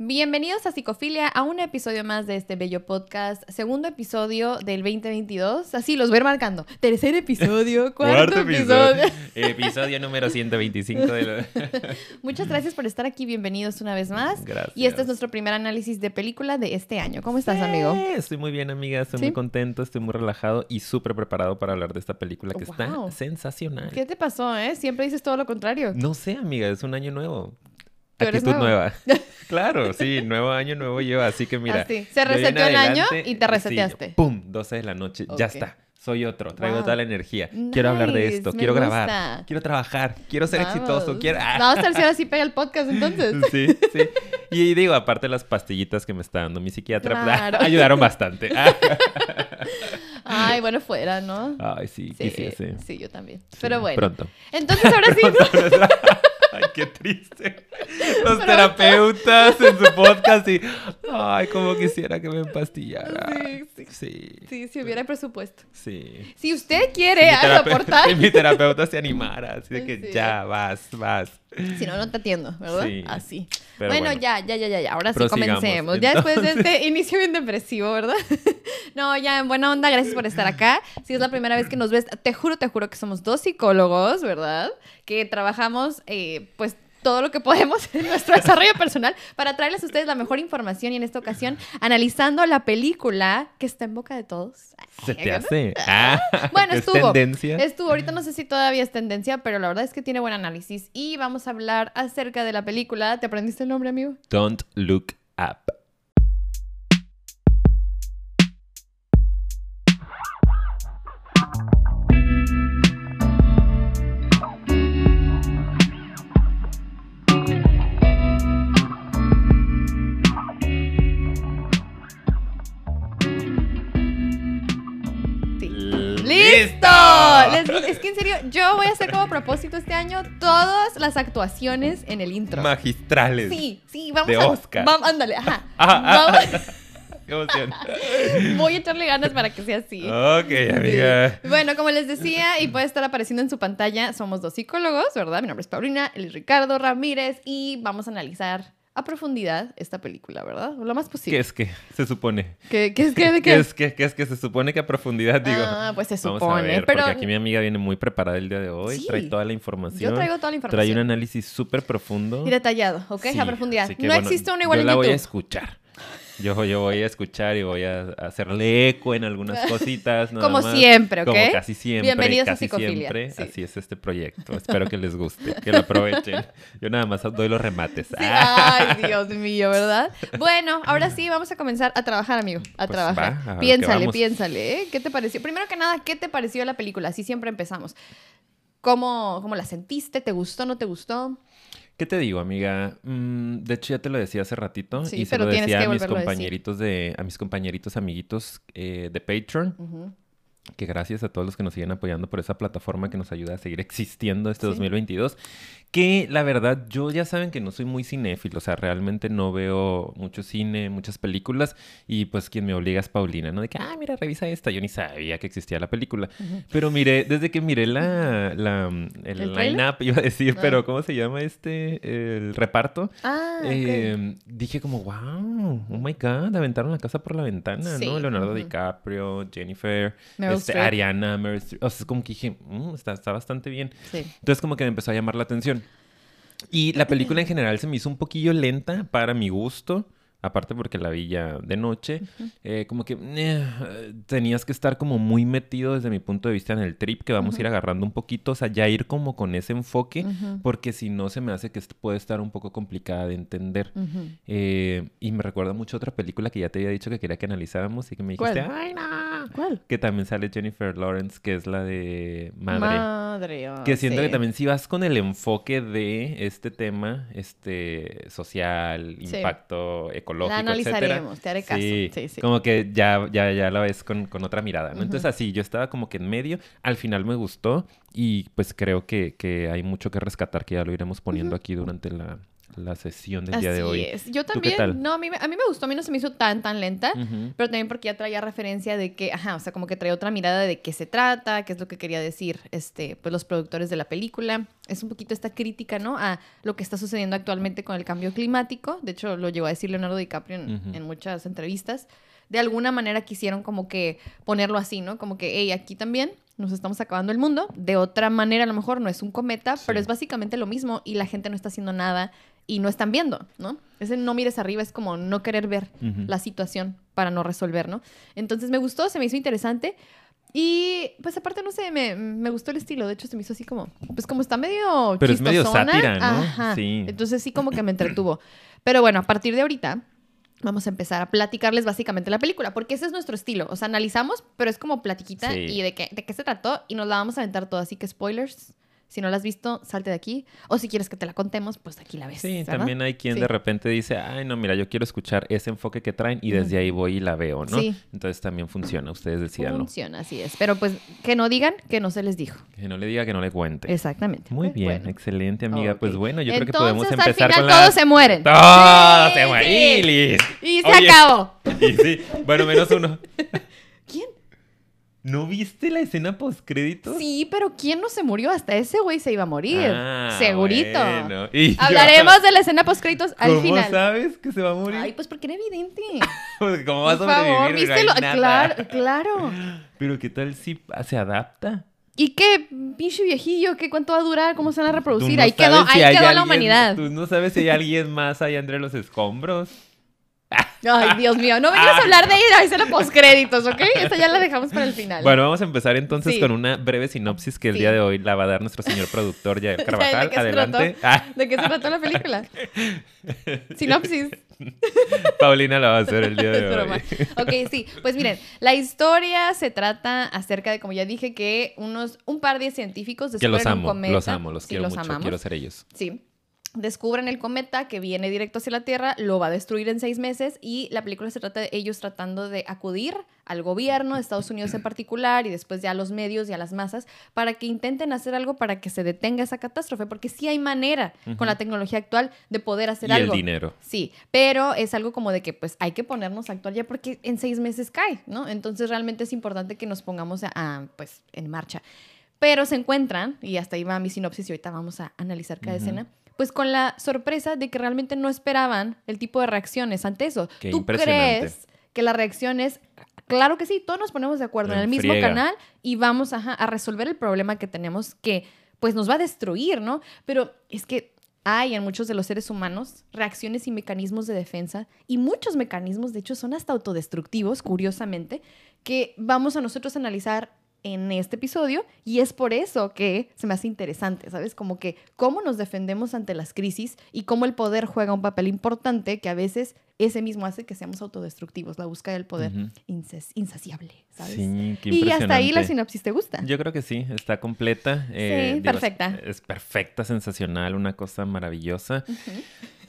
Bienvenidos a Psicofilia, a un episodio más de este bello podcast, segundo episodio del 2022. Así los voy a ir marcando. Tercer episodio, cuarto, episodio. Episodio número 125 de lo... Muchas gracias por estar aquí, bienvenidos una vez más. Gracias. Y este es nuestro primer análisis de película de este año. ¿Cómo estás, amigo? Estoy muy bien, amiga. Estoy ¿Sí? muy contento, estoy muy relajado y súper preparado para hablar de esta película que Wow. está sensacional. ¿Qué te pasó, eh? Siempre dices todo lo contrario. No sé, amiga, es un año nuevo. ¿Tú eres Actitud nueva. claro, sí, nuevo año, nuevo yo. Así que mira. Así, se reseteó el año y te sí, reseteaste. ¡Pum! 12 de la noche. Ya está. Soy otro. Traigo Wow. toda la energía. Quiero hablar de esto. Quiero gusta. grabar. Quiero trabajar. Quiero ser Vamos. exitoso. Quiero. ¡Ah! Vamos a ver si ahora sí pega el podcast entonces. Sí, sí. Y digo, aparte las pastillitas que me está dando mi psiquiatra, Claro. ayudaron bastante. Ay, bueno, fuera, ¿no? Ay, sí, Sí, quisiese. sí, yo también. Sí, Pero bueno. Pronto. Entonces ahora sí. Ay, qué triste. Los terapeutas en su podcast y... Ay, como quisiera que me empastillara. Sí, sí. Sí. Sí, si hubiera presupuesto. Sí. Si usted quiere terape- aportar. Si mi terapeuta se animara, así de que Sí. ya, vas, vas. Si no, no te atiendo, ¿verdad? Sí. Así. Pero bueno, bueno. ya, ya, ya, ya. Ahora sí comencemos. Ya después de este inicio bien depresivo, ¿verdad? no, ya en buena onda, gracias por estar acá. Si es la primera vez que nos ves, te juro, te juro que somos dos psicólogos, ¿verdad? Que trabajamos, eh, pues todo lo que podemos en nuestro desarrollo personal para traerles a ustedes la mejor información y en esta ocasión analizando la película que está en boca de todos. Se te hace. Ah, Bueno, es estuvo. tendencia. Estuvo. Ahorita no sé si todavía es tendencia, pero la verdad es que tiene buen análisis. Y vamos a hablar acerca de la película. ¿Te aprendiste el nombre, amigo? Don't look up. Es que en serio, yo voy a hacer como propósito este año todas las actuaciones en el intro. Magistrales. Sí, sí, vamos De a. Oscar. vam- ándale, ajá. Ah, Vamos- Qué emoción. voy a echarle ganas para que sea así. Ok, amiga. Sí. Bueno, como les decía, y puede estar apareciendo en su pantalla, somos dos psicólogos, ¿verdad? Mi nombre es Paulina, él es Ricardo Ramírez, y vamos a analizar a profundidad esta película, ¿verdad? Lo más ¿Qué posible. es que se supone? ¿Qué, qué es que de ¿Qué qué? es que, qué es que se supone que a profundidad digo? Ah, pues se Vamos a supone. ver, pero porque aquí mi amiga viene muy preparada el día de hoy. Sí. Trae toda la información. yo traigo toda la información. Trae un análisis súper profundo. Y detallado, ¿ok? Sí, a profundidad. No bueno, existe uno igual yo en la voy a YouTube. escuchar. Yo, yo voy a escuchar y voy a hacerle eco en algunas cositas. nada Como más. siempre, ¿ok? Como casi siempre. Bienvenidos a casi Psicofilia, siempre. sí. Así es este proyecto. Espero que les guste, que lo aprovechen. Yo nada más doy los remates. Sí. Ay, Dios mío, ¿verdad? Bueno, ahora sí, vamos a comenzar a trabajar, amigo. A Pues trabajar. va, a piénsale, piénsale. ¿eh? ¿Qué te pareció? Primero que nada, ¿qué te pareció la película? Así siempre empezamos. ¿Cómo, cómo la sentiste? ¿Te gustó? ¿No te gustó? ¿Qué te digo, amiga? Mm, de hecho, ya te lo decía hace ratito Sí, y se pero lo decía a mis a compañeritos de, a mis compañeritos amiguitos eh, de Patreon. Que gracias a todos los que nos siguen apoyando por esa plataforma que nos ayuda a seguir existiendo este Sí. 2022. Que la verdad, yo ya saben que no soy muy cinéfilo, o sea, realmente no veo mucho cine, muchas películas, y pues quien me obliga es Paulina, ¿no? De que, ah, mira, revisa esta, yo ni sabía que existía la película. Pero miré, desde que miré la, la el, line-up, iba a decir, Ah. pero ¿cómo se llama este? El reparto. Ah. Eh, dije como, wow, oh my God, aventaron la casa por la ventana, Sí, ¿no? Leonardo. DiCaprio, Jennifer, Meryl este. Ariana, Streep. O sea, es como que dije, "Mm, está, está bastante bien. Sí. Entonces como que me empezó a llamar la atención. Y la película en general se me hizo un poquillo lenta para mi gusto. Aparte porque la vi ya de noche, eh, como que eh, tenías que estar como muy metido desde mi punto de vista en el trip que vamos a ir agarrando un poquito, o sea, ya ir como con ese enfoque, Ujú. porque si no se me hace que puede estar un poco complicada de entender. Eh, y me recuerda mucho a otra película que ya te había dicho que quería que analizáramos y que me dijiste, ¿Cuál? ¡ay, no! ¿Cuál? Que también sale Jennifer Lawrence, que es la de Madre. Madre. oh, Que siento que también si vas con el enfoque de este tema, este social, Sí. Ecológico, La etcétera. analizaremos, te haré caso. Sí, Sí, sí. como que ya, ya, ya la ves con, con otra mirada. Entonces así, yo estaba como que en medio, al final me gustó y pues creo que, que hay mucho que rescatar que ya lo iremos poniendo aquí durante la, la sesión del día de hoy. Es. Yo qué también, tal? no, a mí, me- a mí me gustó, a mí no se me hizo tan, tan lenta, pero también porque ya traía referencia de que, ajá, o sea, como que traía otra mirada de qué se trata, qué es lo que quería decir, este, pues los productores de la película. Es un poquito esta crítica, ¿no? A lo que está sucediendo actualmente con el cambio climático. De hecho, lo llegó a decir Leonardo DiCaprio en, muchas entrevistas. De alguna manera quisieron como que ponerlo así, ¿no? Como que, hey, aquí también nos estamos acabando el mundo. De otra manera, a lo mejor no es un cometa, Sí. pero es básicamente lo mismo y la gente no está haciendo nada y no están viendo, ¿no? Ese no mires arriba es como no querer ver la situación para no resolver, ¿no? Entonces me gustó, se me hizo interesante. Y pues aparte, no sé, me, me gustó el estilo. De hecho, se me hizo así como, pues como está medio Pero es medio sátira, ¿no? Ajá. Sí. Entonces sí como que me entretuvo. Pero bueno, a partir de ahorita vamos a empezar a platicarles básicamente la película, porque ese es nuestro estilo. O sea, analizamos, pero es como platiquita Sí. y de qué, de qué se trató y nos la vamos a aventar todo. Así que spoilers, si no la has visto, salte de aquí. O si quieres que te la contemos, pues aquí la ves. Sí, ¿verdad? también hay quien Sí. de repente dice, ay, no, mira, yo quiero escuchar ese enfoque que traen y desde ahí voy y la veo, ¿no? Sí. Entonces también funciona, ustedes decídanlo. Funciona, así es. Pero pues que no digan que no se les dijo. Que no le diga que no le cuente. Exactamente. Muy Pues, bien, bueno. excelente, amiga. Pues bueno, yo creo que podemos empezar al final con la... todos se mueren. ¡Todos Sí, se mueren! sí. ¡Y se Oye, acabó. Y sí, bueno, menos uno. ¿No viste la escena post créditos? Sí, pero ¿quién no se murió? Hasta ese güey se iba a morir. Ah, Segurito. bueno. Y yo- Hablaremos de la escena post créditos al ¿Cómo final. sabes que se va a morir? Ay, pues porque era evidente. Pues, ¿Cómo va a sobrevivir? No ¿viste lo-. Claro, claro. Pero ¿qué tal si se adapta? ¿Y qué pinche viejillo? ¿Qué cuánto va a durar? ¿Cómo se van a reproducir? no ahí quedó, si ahí quedó la humanidad. Tú no sabes si hay alguien más ahí entre los escombros. Ay, Dios mío. No vengas a hablar de la escena post créditos, ¿ok? Esta ya la dejamos para el final. Bueno, vamos a empezar entonces Sí. con una breve sinopsis que el Sí. día de hoy la va a dar nuestro señor productor ¿De Carvajal. qué se trató? Ah, ¿De qué se trató la película? Sinopsis. Paulina la va a hacer el día de hoy. Ok, sí. Pues miren, la historia se trata acerca de, como ya dije, que unos, un par de científicos Que los descubren un amo, cometa. los amo, los Sí, quiero mucho, amamos. quiero ser ellos. Sí. Descubren el cometa que viene directo hacia la Tierra, lo va a destruir en seis meses y la película se trata de ellos tratando de acudir al gobierno de Estados Unidos en particular y después ya a los medios y a las masas para que intenten hacer algo para que se detenga esa catástrofe, porque sí hay manera con la tecnología actual de poder hacer Y el algo. dinero. Sí, pero es algo como de que pues hay que ponernos a actuar ya porque en seis meses cae, ¿no? Entonces realmente es importante que nos pongamos a, a, pues en marcha. Pero se encuentran, y hasta ahí va mi sinopsis y ahorita vamos a analizar cada Ujú. escena, pues con la sorpresa de que realmente no esperaban el tipo de reacciones ante eso. Qué ¿Tú crees que la reacción es, claro que sí, todos nos ponemos de acuerdo en En el mismo friega. canal y vamos ajá, a resolver el problema que tenemos que pues nos va a destruir, ¿no? Pero es que hay en muchos de los seres humanos reacciones y mecanismos de defensa y muchos mecanismos, de hecho, son hasta autodestructivos, curiosamente, que vamos a nosotros a analizar en este episodio y es por eso que se me hace interesante, ¿sabes? Como que cómo nos defendemos ante las crisis y cómo el poder juega un papel importante que a veces ese mismo hace que seamos autodestructivos, la búsqueda del poder insaciable, ¿sabes? Sí, qué y hasta ahí la sinopsis te gusta. Yo creo que sí, está completa. eh, Sí, perfecta. Es, es perfecta, sensacional, una cosa maravillosa.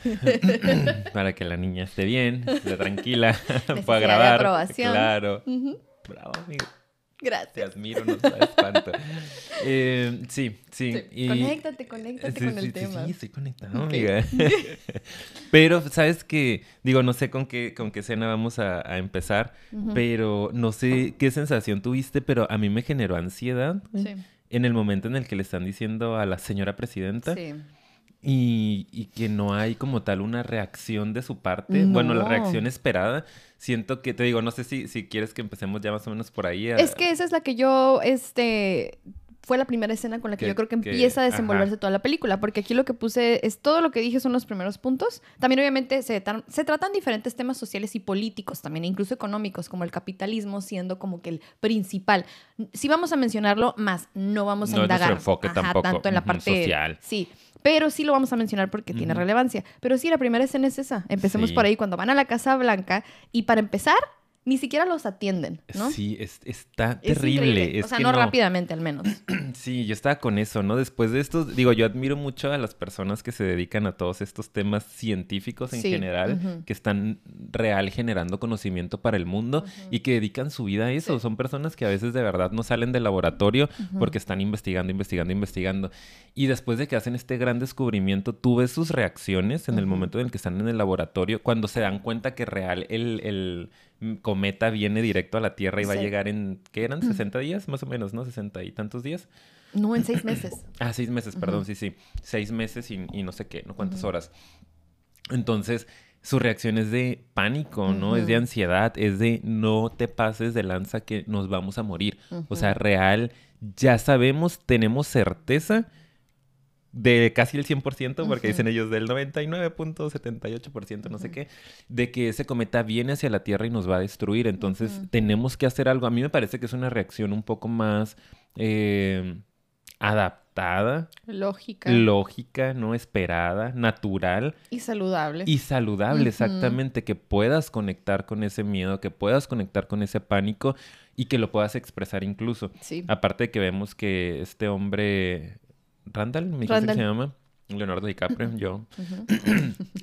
Para que la niña esté bien, esté tranquila, pueda de grabar. aprobación. Claro. Ujú. Bravo, amigo. Te Gracias. admiro, no sabes cuánto. Eh, sí, sí. Sí, y- Conéctate, conéctate Sí, con el sí, tema. Sí, estoy conectado, Ok. amiga. pero, ¿sabes qué? Digo, no sé con qué, con qué escena vamos a, a empezar, pero no sé qué sensación tuviste, pero a mí me generó ansiedad en el momento en el que le están diciendo a la señora presidenta Sí. Y, y que no hay como tal una reacción de su parte. Bueno, la No. reacción esperada. Siento que, te digo, no sé si, si quieres que empecemos ya más o menos por ahí. a- Es que esa es la que yo, este, fue la primera escena con la que, Que- yo creo que que- empieza a desenvolverse ajá. toda la película, porque aquí lo que puse es todo lo que dije son los primeros puntos. También obviamente se, se tratan diferentes temas sociales y políticos también, incluso económicos, como el capitalismo siendo como que el principal. Sí vamos a mencionarlo, más no vamos a No es indagar enfoque ajá, tampoco, tanto en la parte social. Sí, pero sí lo vamos a mencionar porque tiene relevancia. Pero sí, la primera escena es esa. Empecemos Sí. por ahí cuando van a la Casa Blanca y para empezar ni siquiera los atienden, ¿no? Sí, es- está Es terrible. Es o sea, que no, rápidamente al menos. Sí, yo estaba con eso, ¿no? Después de esto, digo, yo admiro mucho a las personas que se dedican a todos estos temas científicos en Sí, general, que están real generando conocimiento para el mundo y que dedican su vida a eso. Sí. Son personas que a veces de verdad no salen del laboratorio porque están investigando, investigando, investigando. Y después de que hacen este gran descubrimiento, tú ves sus reacciones en el momento en el que están en el laboratorio, cuando se dan cuenta que real el... el cometa viene directo a la Tierra y va a llegar en, ¿qué eran? ¿60 días? Más o menos, ¿no? ¿60 y tantos días? No en seis meses. Ah, seis meses, perdón, sí, sí. Seis meses y, y no sé qué, no cuántas horas. Entonces, su reacción es de pánico, ¿no? Es de ansiedad, es de no te pases de lanza que nos vamos a morir. O sea, real, ya sabemos, tenemos certeza de casi el 100%, porque dicen ellos del 99.78%, no sé qué, de que ese cometa viene hacia la Tierra y nos va a destruir. Entonces, tenemos que hacer algo. A mí me parece que es una reacción un poco más eh, adaptada, Lógica lógica, no esperada, natural y saludable. y saludable, exactamente, que puedas conectar con ese miedo, que puedas conectar con ese pánico y que lo puedas expresar incluso. Sí. Aparte de que vemos que este hombre, Randall, me dijiste que se llama, Leonardo DiCaprio, yo,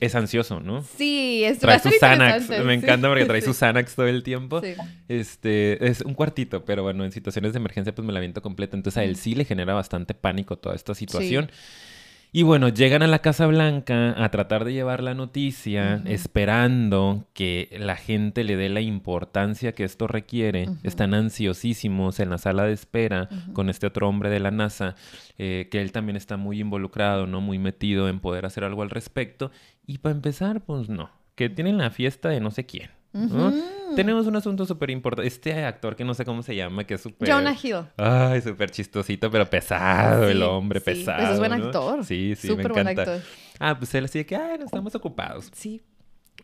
es ansioso, ¿no? Sí, es Trae sus Xanax, me sí. encanta porque trae Sí. Xanax todo el tiempo. Sí. Este, es un cuartito, pero bueno, en situaciones de emergencia pues me la aviento completa. Entonces a él sí le genera bastante pánico toda esta situación. Y bueno, llegan a la Casa Blanca a tratar de llevar la noticia, esperando que la gente le dé la importancia que esto requiere. Están ansiosísimos en la sala de espera con este otro hombre de la NASA, eh, que él también está muy involucrado, ¿no? Muy metido en poder hacer algo al respecto. Y para empezar, pues no, que tienen la fiesta de no sé quién. Tenemos un asunto súper importante. Este actor que no sé cómo se llama, que es súper... Jonah Hill. Ay, súper chistosito, pero pesado el hombre, sí, pues pesado. es buen ¿no? actor. Sí, sí, Súper me buen encanta. actor. Ah, pues él así de que, ay, no estamos ocupados. Sí.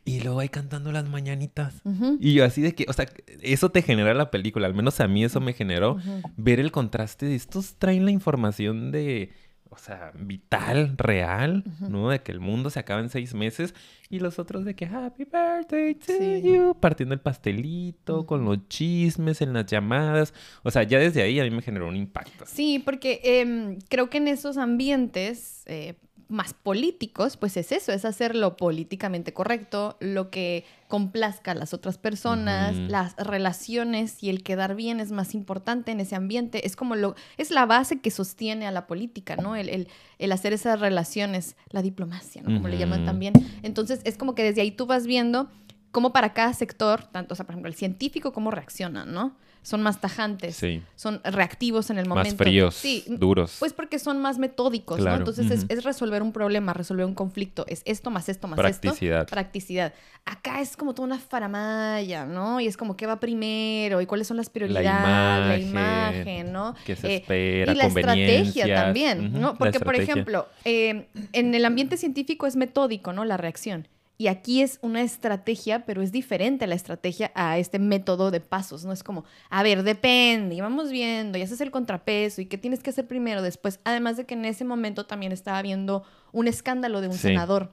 Y luego ahí cantando las mañanitas. Y yo así de que, o sea, eso te genera la película, al menos a mí eso me generó ver el contraste de estos traen la información de, o sea, vital, real. ¿no? De que el mundo se acaba en seis meses y los otros de que Happy Birthday to Sí. you, partiendo el pastelito, con los chismes en las llamadas. O sea, ya desde ahí a mí me generó un impacto. Sí, porque em, creo que en esos ambientes eh, más políticos, pues es eso, es hacer lo políticamente correcto, lo que complazca a las otras personas, las relaciones y el quedar bien es más importante en ese ambiente. Es como lo, es la base que sostiene a la política, ¿no? El, el- el hacer esas relaciones, la diplomacia, ¿no? Como le llaman también. Entonces es como que desde ahí tú vas viendo cómo para cada sector, tanto, o sea, por ejemplo, el científico, cómo reaccionan, ¿no? Son más tajantes, Sí. son reactivos en el momento. Más fríos, Sí, duros. pues porque son más metódicos, ¿no? Entonces es, resolver un problema, resolver un conflicto. Es esto más esto más Practicidad. esto. Practicidad. Acá es como toda una faramaya, ¿no? Y es como qué va primero y cuáles son las prioridades, la imagen, imagen, ¿no? que se Eh, espera, y la estrategia también, ¿no? la Porque, por ejemplo, eh, en el ambiente científico es metódico, ¿no? La reacción. Y aquí es una estrategia, pero es diferente la estrategia a este método de pasos, ¿no? Es como, a ver, depende, y vamos viendo, y haces el contrapeso, y qué tienes que hacer primero, después. Además de que en ese momento también estaba habiendo un escándalo de un Sí. senador.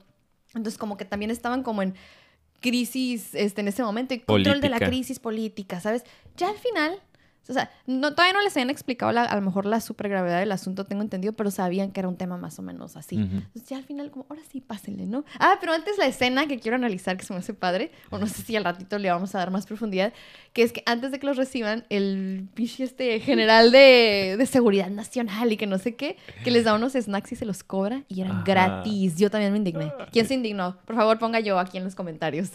Entonces, como que también estaban como en crisis este, en ese momento, y control de la crisis política, ¿sabes? Ya al final, o sea, no, todavía no les habían explicado la- a lo mejor la supergravedad del asunto, tengo entendido, pero sabían que era un tema más o menos así. Ujú. Entonces ya al final como, ahora sí, pásenle, ¿no? Ah, pero antes la escena que quiero analizar, que se me hace padre, o no sé si al ratito le vamos a dar más profundidad, que es que antes de que los reciban, el pichi este general de, de seguridad nacional y que no sé qué, que les da unos snacks y se los cobra y eran Ajá. gratis. Yo también me indigné. ¿Quién se indignó? Por favor, ponga yo aquí en los comentarios.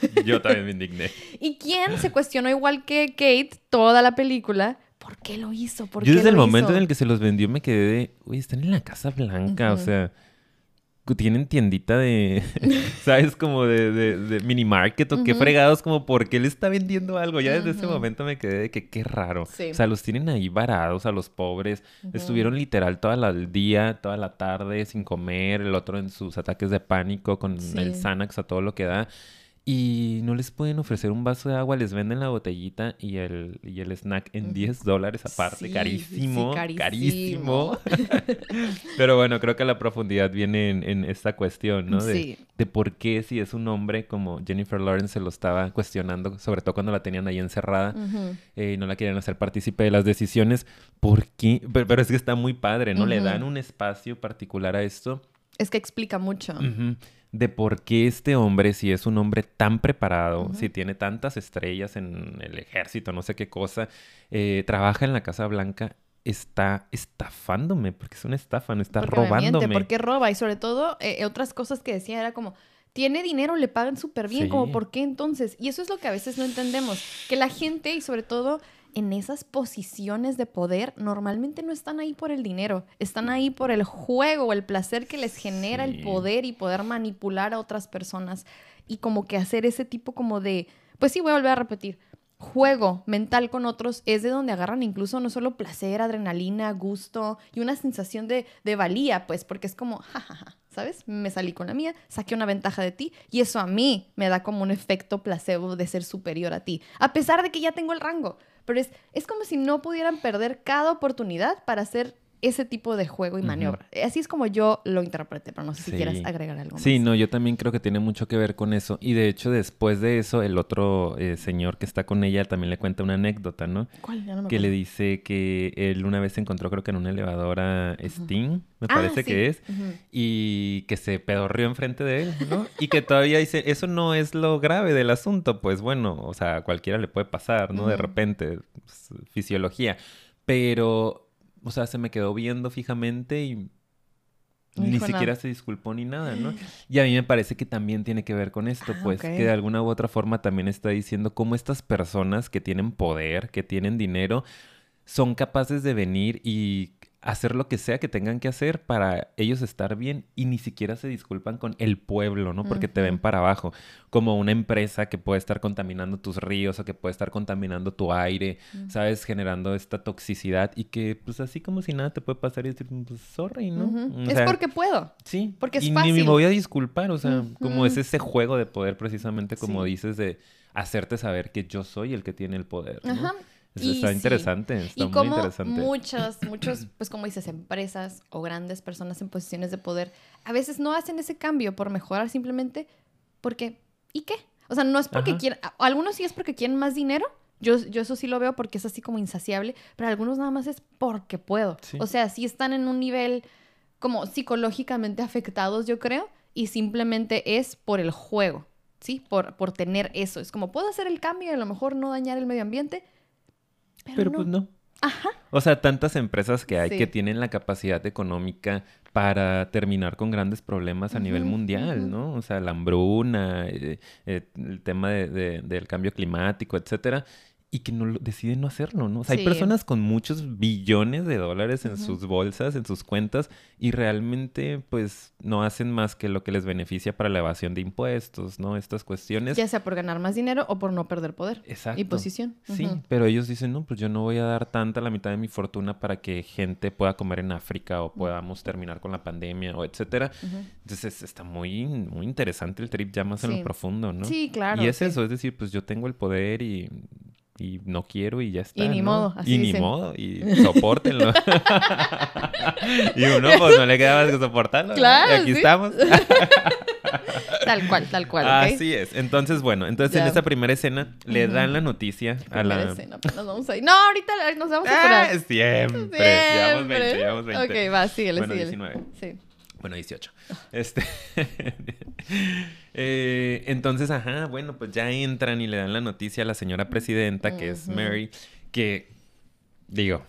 Yo también me indigné. ¿Y quién se cuestionó igual que Kate toda la película? ¿Por qué lo hizo? ¿Por Yo qué desde el momento hizo? en el que se los vendió me quedé de, uy, están en la Casa Blanca, o sea, tienen tiendita de, ¿sabes? Como de, de, de mini market o qué fregados, como, ¿por qué le está vendiendo algo? Ya desde ese momento me quedé de que qué raro. Sí. O sea, los tienen ahí varados a los pobres. Estuvieron literal toda la el día, toda la tarde sin comer, el otro en sus ataques de pánico con Sí. el Xanax a todo lo que da. Y no les pueden ofrecer un vaso de agua, les venden la botellita y el, y el snack en 10 dólares aparte. Sí, carísimo, sí, carísimo. Pero bueno, creo que la profundidad viene en, en esta cuestión, ¿no? De, Sí. de por qué si es un hombre como Jennifer Lawrence se lo estaba cuestionando, sobre todo cuando la tenían ahí encerrada Ujú. eh, y no la querían hacer partícipe de las decisiones. ¿Por qué? Pero, pero es que está muy padre, ¿no? Le dan un espacio particular a esto. Es que explica mucho. Ujú. De por qué este hombre, si es un hombre tan preparado, si tiene tantas estrellas en el ejército, no sé qué cosa, eh, trabaja en la Casa Blanca, está estafándome, porque es una estafa, no está Porque me miente, robándome. porque roba. Y sobre todo, eh, otras cosas que decía era como, tiene dinero, le pagan súper bien, Sí. como, ¿por qué entonces? Y eso es lo que a veces no entendemos. Que la gente, y sobre todo en esas posiciones de poder, normalmente no están ahí por el dinero, están ahí por el juego o el placer que les genera Sí. el poder y poder manipular a otras personas. Y como que hacer ese tipo como de, pues sí, voy a volver a repetir. Juego mental con otros es de donde agarran incluso no solo placer, adrenalina, gusto y una sensación de, de valía, pues, porque es como, jajaja, ¿sabes? Me salí con la mía, saqué una ventaja de ti y eso a mí me da como un efecto placebo de ser superior a ti, a pesar de que ya tengo el rango. Pero es, es como si no pudieran perder cada oportunidad para hacer ese tipo de juego y maniobra. Así es como yo lo interpreté, pero no sé si Sí. quieras agregar algo más. Sí, no, yo también creo que tiene mucho que ver con eso. Y de hecho, después de eso, el otro eh, señor que está con ella también le cuenta una anécdota, ¿no? ¿Cuál? Ya no me Que le dice que él una vez se encontró, creo que en un elevador a Sting, me Ah, parece sí. que es, y que se pedorrió enfrente de él, ¿no? Y que todavía dice, eso no es lo grave del asunto, pues bueno, o sea, a cualquiera le puede pasar, ¿no? De repente, pues, fisiología. Pero, o sea, se me quedó viendo fijamente y No ni siquiera nada. se disculpó ni nada, ¿no? Y a mí me parece que también tiene que ver con esto, Ah, pues, que de alguna u otra forma también está diciendo cómo estas personas que tienen poder, que tienen dinero, son capaces de venir y hacer lo que sea que tengan que hacer para ellos estar bien y ni siquiera se disculpan con el pueblo, ¿no? Porque te ven para abajo, como una empresa que puede estar contaminando tus ríos o que puede estar contaminando tu aire. ¿sabes? Generando esta toxicidad y que pues así como si nada te puede pasar y decir, pues sorry, ¿no? O es porque puedo. Sí, Porque es y ni fácil. me voy a disculpar, o sea, como es ese juego de poder precisamente como Sí. dices de hacerte saber que yo soy el que tiene el poder, ¿no? Ajá. Eso Y está sí. interesante, está Y muy como interesante. muchas, muchos, pues como dices, empresas o grandes personas en posiciones de poder, a veces no hacen ese cambio por mejorar simplemente porque, ¿y qué? O sea, no es porque Ajá. quieren, algunos sí es porque quieren más dinero, yo, yo eso sí lo veo porque es así como insaciable, pero algunos nada más es porque puedo. Sí. O sea, sí están en un nivel como psicológicamente afectados, yo creo, y simplemente es por el juego, ¿sí? Por, por tener eso. Es como, puedo hacer el cambio y a lo mejor no dañar el medio ambiente, pero, Pero no. pues no. Ajá. O sea, tantas empresas que hay Sí. que tienen la capacidad económica para terminar con grandes problemas a nivel mundial. ¿no? O sea, la hambruna, eh, eh, el tema de- de- del cambio climático, etcétera, y que no deciden no hacerlo, ¿no? O sea, hay personas con muchos billones de dólares en sus bolsas, en sus cuentas, y realmente, pues, no hacen más que lo que les beneficia para la evasión de impuestos, ¿no? Estas cuestiones. Ya sea por ganar más dinero o por no perder poder Exacto. y posición. Sí, pero ellos dicen, no, pues yo no voy a dar tanta la mitad de mi fortuna para que gente pueda comer en África o podamos terminar con la pandemia o etcétera. Entonces está muy, muy interesante el trip ya más en lo profundo, ¿no? Sí, claro. y es sí. eso, es decir, pues yo tengo el poder y, y no quiero y ya está. Y ni ¿no? modo, así Y ni dicen. modo, y sopórtenlo. y uno pues no le queda más que soportarlo. ¿no? Claro, Y aquí sí. estamos. Tal cual, tal cual. ¿ok? Así es. Entonces, bueno, entonces en Ya. esa primera escena le dan la noticia a Primera la... escena, pues nos vamos a ir. No, ahorita nos vamos a Ah, apurar. siempre. Llevamos 20, Siempre. llevamos 20. Ok, va, síguele, Bueno, síguele. 19. Sí. Bueno, 18. Este. Eh, entonces, ajá, bueno, pues ya entran y le dan la noticia a la señora presidenta, que es. Mary, que, digo,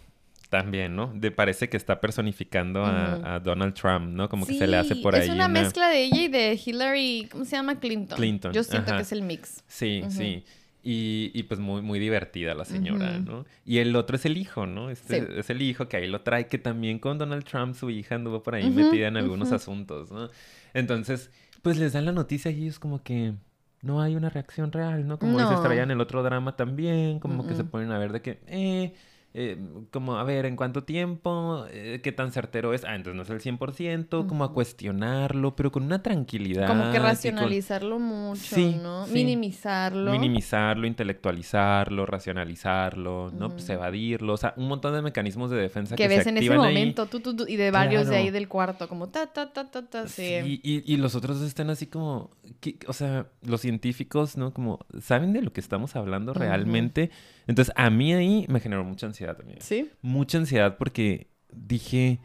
también, ¿no? De, parece que está personificando a, Donald Trump, ¿no? Como que se le hace por ahí. Es una, mezcla de ella y de Hillary, ¿cómo se llama? Clinton. Clinton, Yo siento ajá. que es el mix. Sí, Ujú. sí. Y, y, pues muy, muy divertida la señora. ¿no? Y el otro es el hijo, ¿no? Este Sí. es el hijo que ahí lo trae, que también con Donald Trump su hija anduvo por ahí metida en algunos asuntos, ¿no? Entonces, pues les dan la noticia y ellos como que no hay una reacción real, ¿no? Como dices, No. traían el otro drama también, como que se ponen a ver de que, eh, eh, como, a ver, ¿en cuánto tiempo? Eh, ¿Qué tan certero es? Ah, entonces no es el 100%, como a cuestionarlo, pero con una tranquilidad. Como que con- racionalizarlo mucho, Sí, ¿no? sí. Minimizarlo. Minimizarlo, intelectualizarlo, racionalizarlo, ¿no? Pues evadirlo, o sea, un montón de mecanismos de defensa que, que ves se en ese ahí. momento, tú, tú, tú, y de varios de ahí del cuarto, como ta, ta, ta, ta, ta, sí. Sí, y, y los otros están así como, ¿qué- o sea, los científicos, ¿no? Como, ¿saben de lo que estamos hablando realmente? Entonces, a mí ahí me generó mucha ansiedad también. ¿Sí? Mucha ansiedad porque dije,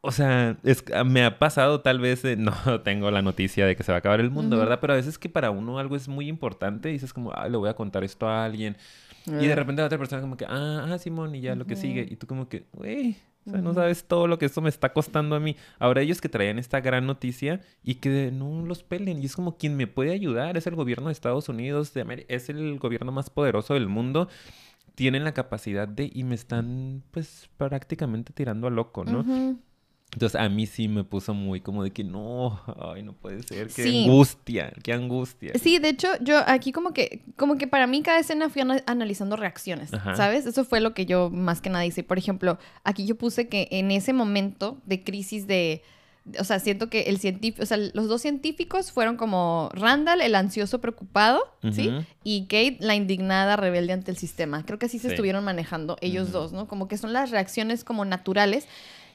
o sea, es, me ha pasado tal vez, de- no tengo la noticia de que se va a acabar el mundo. ¿verdad? Pero a veces que para uno algo es muy importante y dices como, ah, le voy a contar esto a alguien. Y de Ah. repente la otra persona como que, ah, ah, Simón, y ya lo que sigue. Y tú como que, güey, o sea, no sabes todo lo que esto me está costando a mí. Ahora ellos que traían esta gran noticia y que no los pelen. Y es como quien me puede ayudar. Es el gobierno de Estados Unidos, de Ameri- es el gobierno más poderoso del mundo. Tienen la capacidad de, y me están pues prácticamente tirando a loco, ¿no? Entonces a mí sí me puso muy como de que no, ay, no puede ser, qué Sí. angustia, qué angustia. Sí, de hecho, yo aquí como que, como que para mí cada escena fui ana- analizando reacciones, Ajá. ¿sabes? Eso fue lo que yo más que nada hice. Por ejemplo, aquí yo puse que en ese momento de crisis de, o sea, siento que el científico, o sea, los dos científicos fueron como Randall, el ansioso preocupado, ¿sí? Y Kate, la indignada rebelde ante el sistema. Creo que así se Sí. estuvieron manejando ellos dos, ¿no? Como que son las reacciones como naturales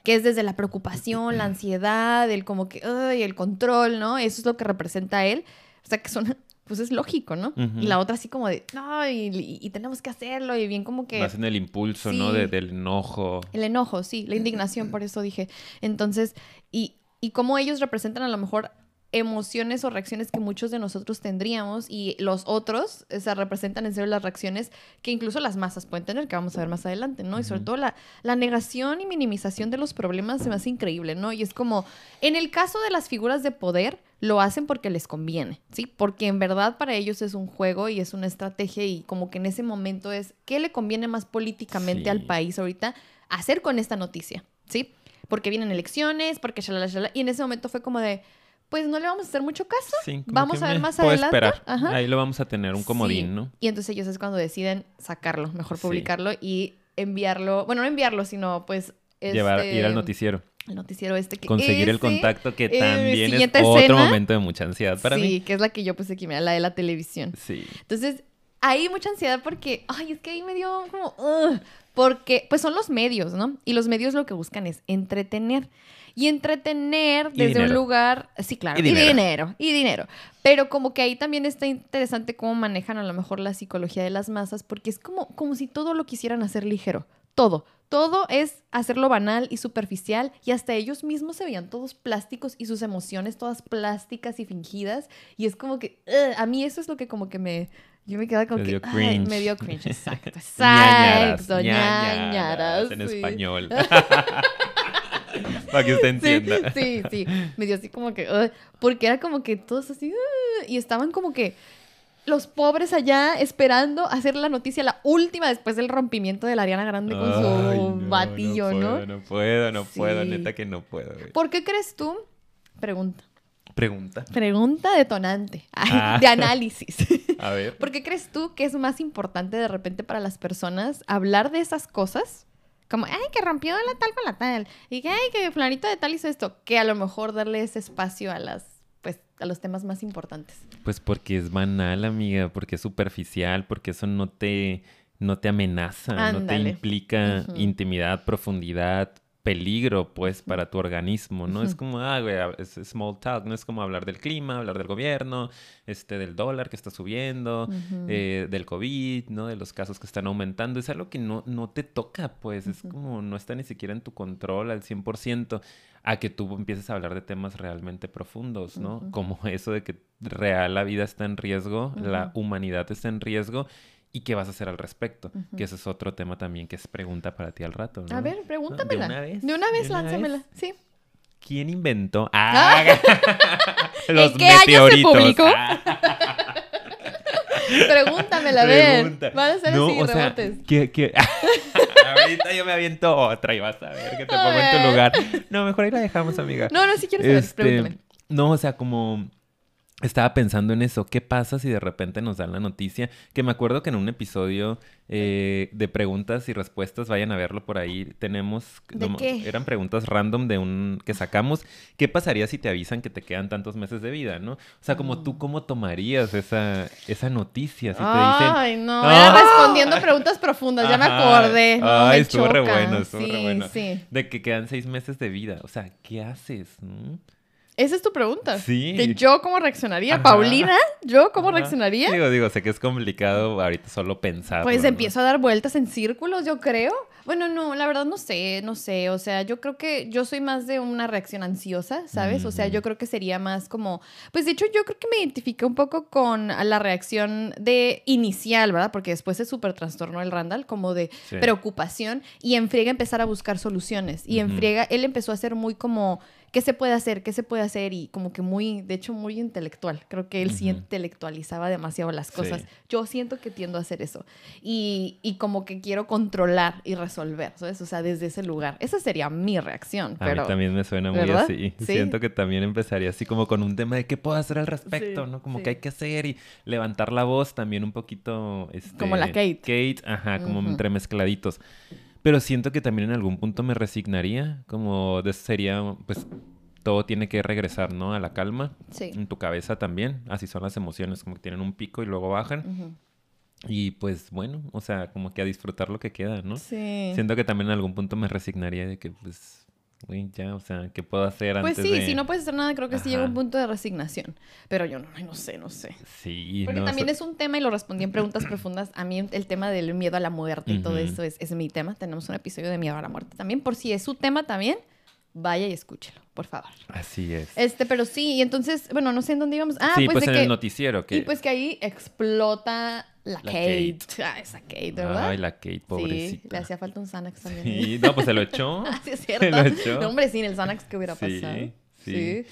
que es desde la preocupación, la ansiedad, el como que, ay, el control, ¿no? Eso es lo que representa él. O sea, que son, pues es lógico, ¿no? Y la otra así como de, no, y, y- y tenemos que hacerlo, y bien como que... Más en el impulso, ¿no? De- del enojo. El enojo, sí, la indignación, por eso dije. Entonces, y, y cómo ellos representan a lo mejor emociones o reacciones que muchos de nosotros tendríamos y los otros, o sea, representan en serio las reacciones que incluso las masas pueden tener, que vamos a ver más adelante, ¿no? Y sobre todo la, la negación y minimización de los problemas se me hace increíble, ¿no? Y es como, en el caso de las figuras de poder, lo hacen porque les conviene, ¿sí? Porque en verdad para ellos es un juego y es una estrategia y como que en ese momento es, ¿qué le conviene más políticamente al país ahorita hacer con esta noticia? ¿Sí? Porque vienen elecciones, porque shalala, shalala, y en ese momento fue como de, pues no le vamos a hacer mucho caso. Sí, Vamos a ver más puedo adelante. esperar. Ajá. Ahí lo vamos a tener un comodín, Sí. ¿no? Y entonces ellos es cuando deciden sacarlo, mejor Sí. publicarlo y enviarlo, bueno, no enviarlo, sino pues... Llevar, ir al este, nociero. El noticiero este que Conseguir el contacto que eh, también es otro momento de mucha ansiedad para sí, mí. que es la que yo puse aquí, mira, la de la televisión. Sí. Entonces, hay mucha ansiedad porque, ay, es que ahí me dio como, porque, pues son los medios, ¿no? Y los medios lo que buscan es entretener. Y entretener Y desde un dinero. lugar, sí, claro, Y y dinero. dinero. y dinero, Pero como que ahí también está interesante cómo manejan a lo mejor la psicología de las masas, porque es como, como si todo lo quisieran hacer ligero. Todo. Todo es hacerlo banal y superficial y hasta ellos mismos se veían todos plásticos y sus emociones todas plásticas y fingidas. Y es como que, ugh, a mí eso es lo que como que me... Yo me quedaba como que... ay, me dio cringe, exacto. Ñañaras, Exacto. ñañaras, ñañaras, en sí. español. Para que usted entienda. Sí, sí, sí. Me dio así como que... porque era como que todos así... ugh, y estaban como que... Los pobres allá esperando hacer la noticia, la última después del rompimiento de la Ariana Grande con su no, batillo, ¿no? Puedo, no puedo, no puedo, neta que no puedo. güey. ¿Por qué crees tú? Pregunta. Pregunta. Pregunta detonante. Ah. De análisis. A ver. ¿Por qué crees tú que es más importante de repente para las personas hablar de esas cosas? Como, ay, que rompió la tal con la tal. Y que, ay, que fulanito de tal hizo esto. Que a lo mejor darle ese espacio a las, pues, a los temas más importantes. Pues porque es banal, amiga, porque es superficial, porque eso no te, no te amenaza, no te implica intimidad, profundidad, peligro, pues, para tu organismo, ¿no? Es como, ah, güey, es small talk, no es como hablar del clima, hablar del gobierno, este, del dólar que está subiendo, eh, del COVID, ¿no? De los casos que están aumentando. Es algo que no, no te toca, pues. Es como no está ni siquiera en tu control al 100%. A que tú empieces a hablar de temas realmente profundos, ¿no? Como eso de que real la vida está en riesgo, la humanidad está en riesgo. ¿Y qué vas a hacer al respecto? Que ese es otro tema también que es pregunta para ti al rato, ¿no? A ver, pregúntamela. una vez? De una vez, ¿De una lánzamela. vez? Sí. ¿Quién inventó? ¡Ah! Los ¿En qué año se meteoritos. publicó? Ah. Pregúntamela, a ver. Pregunta. Van a ser No, así, o sea, rebotes. que, que... Ahorita yo me aviento otra y vas a ver que te A pongo en tu lugar. No, mejor ahí la dejamos, amiga. No, no, si quieres saber, Este, pregúntame. no, o sea, como estaba pensando en eso. ¿Qué pasa si de repente nos dan la noticia? Que me acuerdo que en un episodio eh, de preguntas y respuestas, vayan a verlo por ahí. Tenemos. ¿De no, qué? Eran preguntas random de un que sacamos. ¿Qué pasaría si te avisan que te quedan tantos meses de vida, no? O sea, como Mm. tú, ¿cómo tomarías esa, esa noticia? Si te dicen. Ay, no, ¡Ah! era respondiendo preguntas profundas, ya me Ajá. acordé. No, Ay, me estuvo re choca. bueno, estuvo sí, re bueno. Sí. De que quedan seis meses de vida. O sea, ¿qué haces? no? Esa es tu pregunta. Sí. Que yo cómo reaccionaría. Ajá. Paulina, ¿yo cómo Ajá. reaccionaría? Digo, digo, sé que es complicado ahorita solo pensar. Pues empiezo a dar vueltas en círculos, yo creo. Bueno, no, la verdad no sé, no sé. O sea, yo creo que yo soy más de una reacción ansiosa, ¿sabes? O sea, yo creo que sería más como. Pues de hecho, yo creo que me identifiqué un poco con la reacción de inicial, ¿verdad? Porque después se súper trastornó el Randall, como de Sí. preocupación y en friega empezar a buscar soluciones. Y en friega él empezó a ser muy como. ¿Qué se puede hacer? ¿Qué se puede hacer? Y como que muy, de hecho, muy intelectual. Creo que él sí Ujú. intelectualizaba demasiado las cosas. Sí. Yo siento que tiendo a hacer eso. Y, y como que quiero controlar y resolver, ¿sabes? O sea, desde ese lugar. Esa sería mi reacción. A pero... mí también me suena muy ¿verdad? así. Sí. Siento que también empezaría así como con un tema de qué puedo hacer al respecto, Sí, ¿no? Como sí. que hay que hacer y levantar la voz también un poquito. Este, Como la Kate. Kate, ajá, como Ujú. entremezcladitos. Pero siento que también en algún punto me resignaría, como de- sería, pues, todo tiene que regresar, ¿no? A la calma. Sí. En tu cabeza también. Así son las emociones, como que tienen un pico y luego bajan. Y pues bueno, o sea, como que a disfrutar lo que queda, ¿no? Sí. Siento que también en algún punto me resignaría de que, pues, güey, ya, o sea, ¿qué puedo hacer Pues antes sí, de...? si no puedes hacer nada, creo que sí llega Ajá. un punto de resignación. Pero yo no, no sé, no sé. Sí, Porque no, también es un tema y lo respondí en preguntas profundas. A mí el tema del miedo a la muerte y todo Ujú. eso es, es mi tema. Tenemos un episodio de miedo a la muerte también. Por si es su tema también, vaya y escúchelo, por favor. Así es. Este, pero sí, y entonces, bueno, no sé en dónde íbamos. Ah, sí, pues, pues, de en que... el noticiero que... Y pues que ahí explota la, La Kate. Ah, esa Kate, ¿verdad? Ay, la Kate, Sí, pobrecita. le hacía falta un Xanax también. Sí, no, pues se lo echó. Ah, sí, es Se cierto. lo echó. No, hombre, sin el Xanax, ¿qué hubiera Sí, pasado? sí,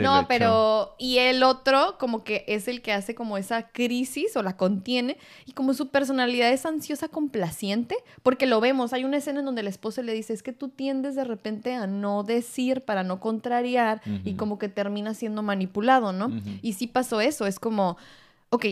Se No, echó. pero. Y el otro, como que es el que hace como esa crisis o la contiene. Y como su personalidad es ansiosa complaciente, porque lo vemos. Hay una escena en donde el esposo le dice: Es que tú tiendes de repente a no decir para no contrariar y como que termina siendo manipulado, ¿no? Y sí pasó eso. Es como, ok.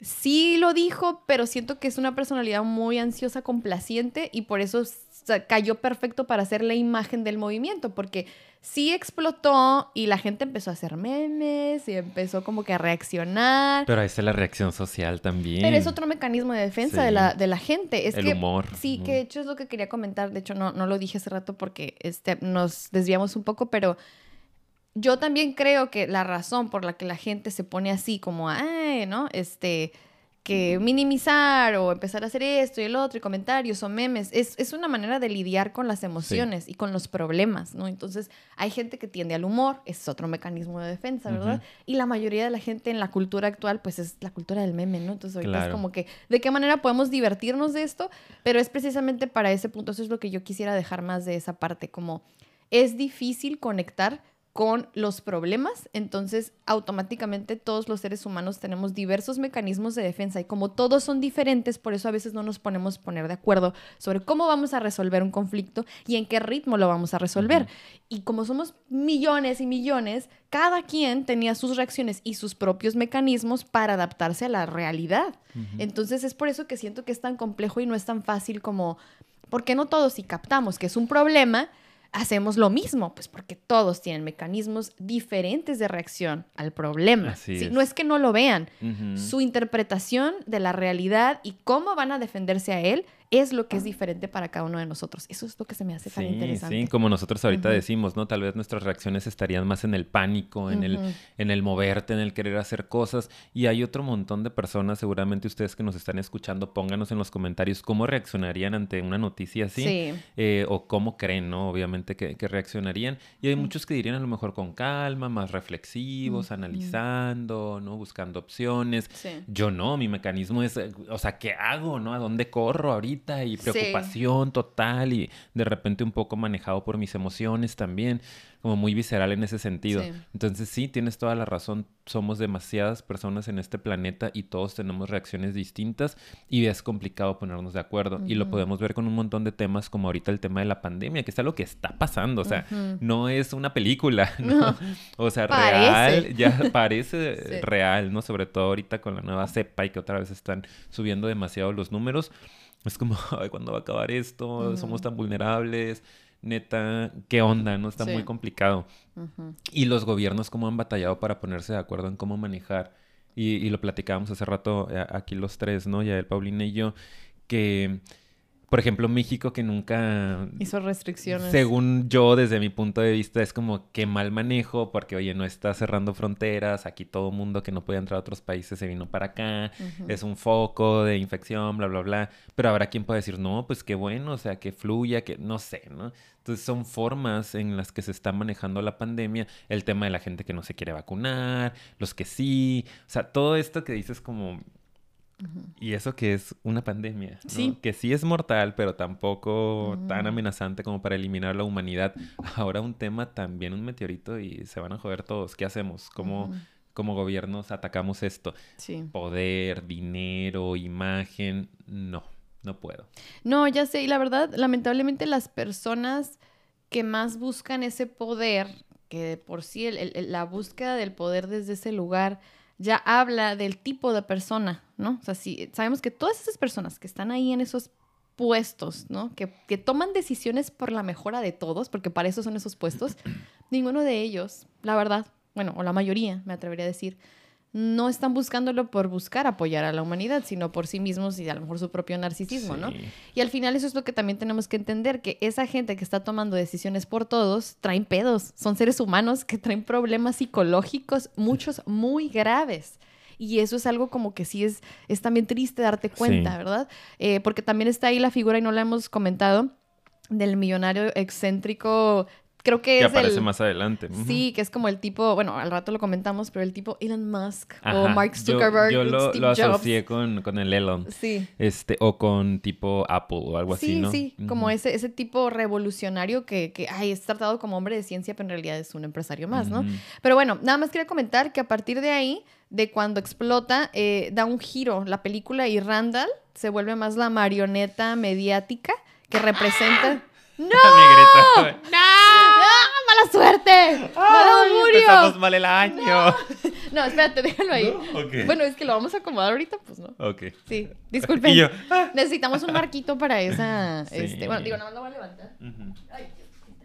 Sí lo dijo, pero siento que es una personalidad muy ansiosa, complaciente y por eso sa- cayó perfecto para hacer la imagen del movimiento, porque sí explotó y la gente empezó a hacer memes y empezó como que a reaccionar. Pero ahí está la reacción social también. Pero es otro mecanismo de defensa Sí. de, la, de la gente. Es El que, humor. Sí, que de hecho es lo que quería comentar. De hecho, no, no lo dije hace rato porque este, nos desviamos un poco, pero yo también creo que la razón por la que la gente se pone así, como, ay, ¿no? Este, que minimizar o empezar a hacer esto y el otro y comentarios o memes, es, es una manera de lidiar con las emociones y con los problemas, ¿no? Entonces, hay gente que tiende al humor, es otro mecanismo de defensa, ¿verdad? Y la mayoría de la gente en la cultura actual, pues es la cultura del meme, ¿no? Entonces, ahorita es como que, ¿de qué manera podemos divertirnos de esto? Pero es precisamente para ese punto, eso es lo que yo quisiera dejar más de esa parte, como es difícil conectar con los problemas, entonces automáticamente todos los seres humanos tenemos diversos mecanismos de defensa y como todos son diferentes, por eso a veces no nos ponemos poner de acuerdo sobre cómo vamos a resolver un conflicto y en qué ritmo lo vamos a resolver. Y como somos millones y millones, cada quien tenía sus reacciones y sus propios mecanismos para adaptarse a la realidad. Entonces es por eso que siento que es tan complejo y no es tan fácil como, ¿por qué no todos si captamos que es un problema? Hacemos lo mismo, pues porque todos tienen mecanismos diferentes de reacción al problema. Así Sí, es. No es que no lo vean, su interpretación de la realidad y cómo van a defenderse a él es lo que es diferente para cada uno de nosotros. Eso es lo que se me hace tan interesante. sí, como nosotros ahorita decimos, ¿no? Tal vez nuestras reacciones estarían más en el pánico, en, el, en el moverte, en el querer hacer cosas. Y hay otro montón de personas, seguramente ustedes que nos están escuchando, pónganos en los comentarios cómo reaccionarían ante una noticia así. Sí. eh, o cómo creen, ¿no? Obviamente que, que reaccionarían. Y hay muchos que dirían a lo mejor con calma, más reflexivos, analizando, ¿no? Buscando opciones. Sí. Yo no, mi mecanismo es, eh, o sea, ¿qué hago, no? ¿A dónde corro ahorita? Y preocupación total y de repente un poco manejado por mis emociones también como muy visceral en ese sentido. Entonces sí, tienes toda la razón, somos demasiadas personas en este planeta y todos tenemos reacciones distintas y es complicado ponernos de acuerdo. Y lo podemos ver con un montón de temas como ahorita el tema de la pandemia, que es algo que está pasando, o sea, no es una película, ¿no? O sea, real, ya parece real, ¿no? Sobre todo ahorita con la nueva cepa y que otra vez están subiendo demasiado los números. Es como, ay, ¿cuándo va a acabar esto? Somos tan vulnerables neta, ¿qué onda? ¿No? Está muy complicado. Y los gobiernos cómo han batallado para ponerse de acuerdo en cómo manejar. Y, y lo platicábamos hace rato eh, aquí los tres, ¿no? Ya el Paulina y yo, que por ejemplo, México que nunca... Hizo restricciones. Según yo, desde mi punto de vista, es como que mal manejo, porque, oye, no está cerrando fronteras, aquí todo mundo que no puede entrar a otros países se vino para acá, es un foco de infección, bla, bla, bla. Pero habrá quien pueda decir, no, pues qué bueno, o sea, que fluya, que no sé, ¿no? Entonces son formas en las que se está manejando la pandemia, el tema de la gente que no se quiere vacunar, los que sí, o sea, todo esto que dices como y eso que es una pandemia, ¿no? Que sí es mortal, pero tampoco tan amenazante como para eliminar la humanidad. Ahora un tema también, un meteorito y se van a joder todos. ¿Qué hacemos? ¿Cómo, como gobiernos atacamos esto? Sí. Poder, dinero, imagen. No, no puedo. No, ya sé. Y la verdad, lamentablemente las personas que más buscan ese poder, que por sí la búsqueda del poder desde ese lugar ya habla del tipo de persona, ¿no? O sea, si sabemos que todas esas personas que están ahí en esos puestos, ¿no? Que, que toman decisiones por la mejora de todos, porque para eso son esos puestos, ninguno de ellos, la verdad, bueno, o la mayoría, me atrevería a decir, no están buscándolo por buscar apoyar a la humanidad, sino por sí mismos y a lo mejor su propio narcisismo, ¿no? Y al final eso es lo que también tenemos que entender, que esa gente que está tomando decisiones por todos traen pedos, son seres humanos que traen problemas psicológicos, muchos muy graves. Y eso es algo como que sí es, es también triste darte cuenta, ¿verdad? Eh, porque también está ahí la figura, y no la hemos comentado, del millonario excéntrico creo que, que aparece más adelante. Sí, que es como el tipo, bueno, al rato lo comentamos, pero el tipo Elon Musk o Mark Zuckerberg. Yo, lo, lo, asocié con, con, el Elon. Sí. Este, o con tipo Apple o algo así, ¿no? Sí, sí, como ese, ese tipo revolucionario que, que, ay, es tratado como hombre de ciencia, pero en realidad es un empresario más, ¿no? Pero bueno, nada más quería comentar que a partir de ahí, de cuando explota, eh, da un giro la película y Randall se vuelve más la marioneta mediática que representa... ¡No! ¡No! ¡Mala suerte! ¡Mala Empezamos mal el año. No. espérate, déjalo ahí. Bueno, es que lo vamos a acomodar ahorita, pues no. Ok. Sí, disculpen. Ah. Necesitamos un marquito para esa. Este, bueno, digo, nada más lo voy a levantar. Ay,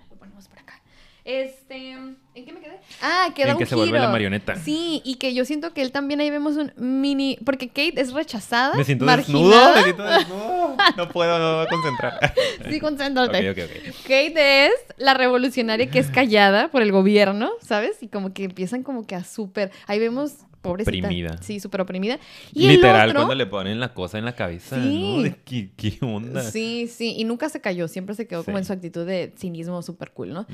lo ponemos por acá. Este, ¿en qué me quedé? Ah, queda en que se vuelve la marioneta. Sí, y que yo siento que él también ahí vemos un mini, porque Kate es rechazada, Me siento desnudo, me siento desnudo. No puedo, no concentrar. Sí, concéntrate. Okay, okay, Kate es la revolucionaria que es callada por el gobierno, ¿sabes? Y como que empiezan como que a súper, ahí vemos pobrecita. Oprimida. Sí, súper oprimida. Y Literal, cuando le ponen la cosa en la cabeza, ¿no? ¿Qué, ¿Qué, onda? Sí, sí. Y nunca se cayó. Siempre se quedó como en su actitud de cinismo súper cool, ¿no?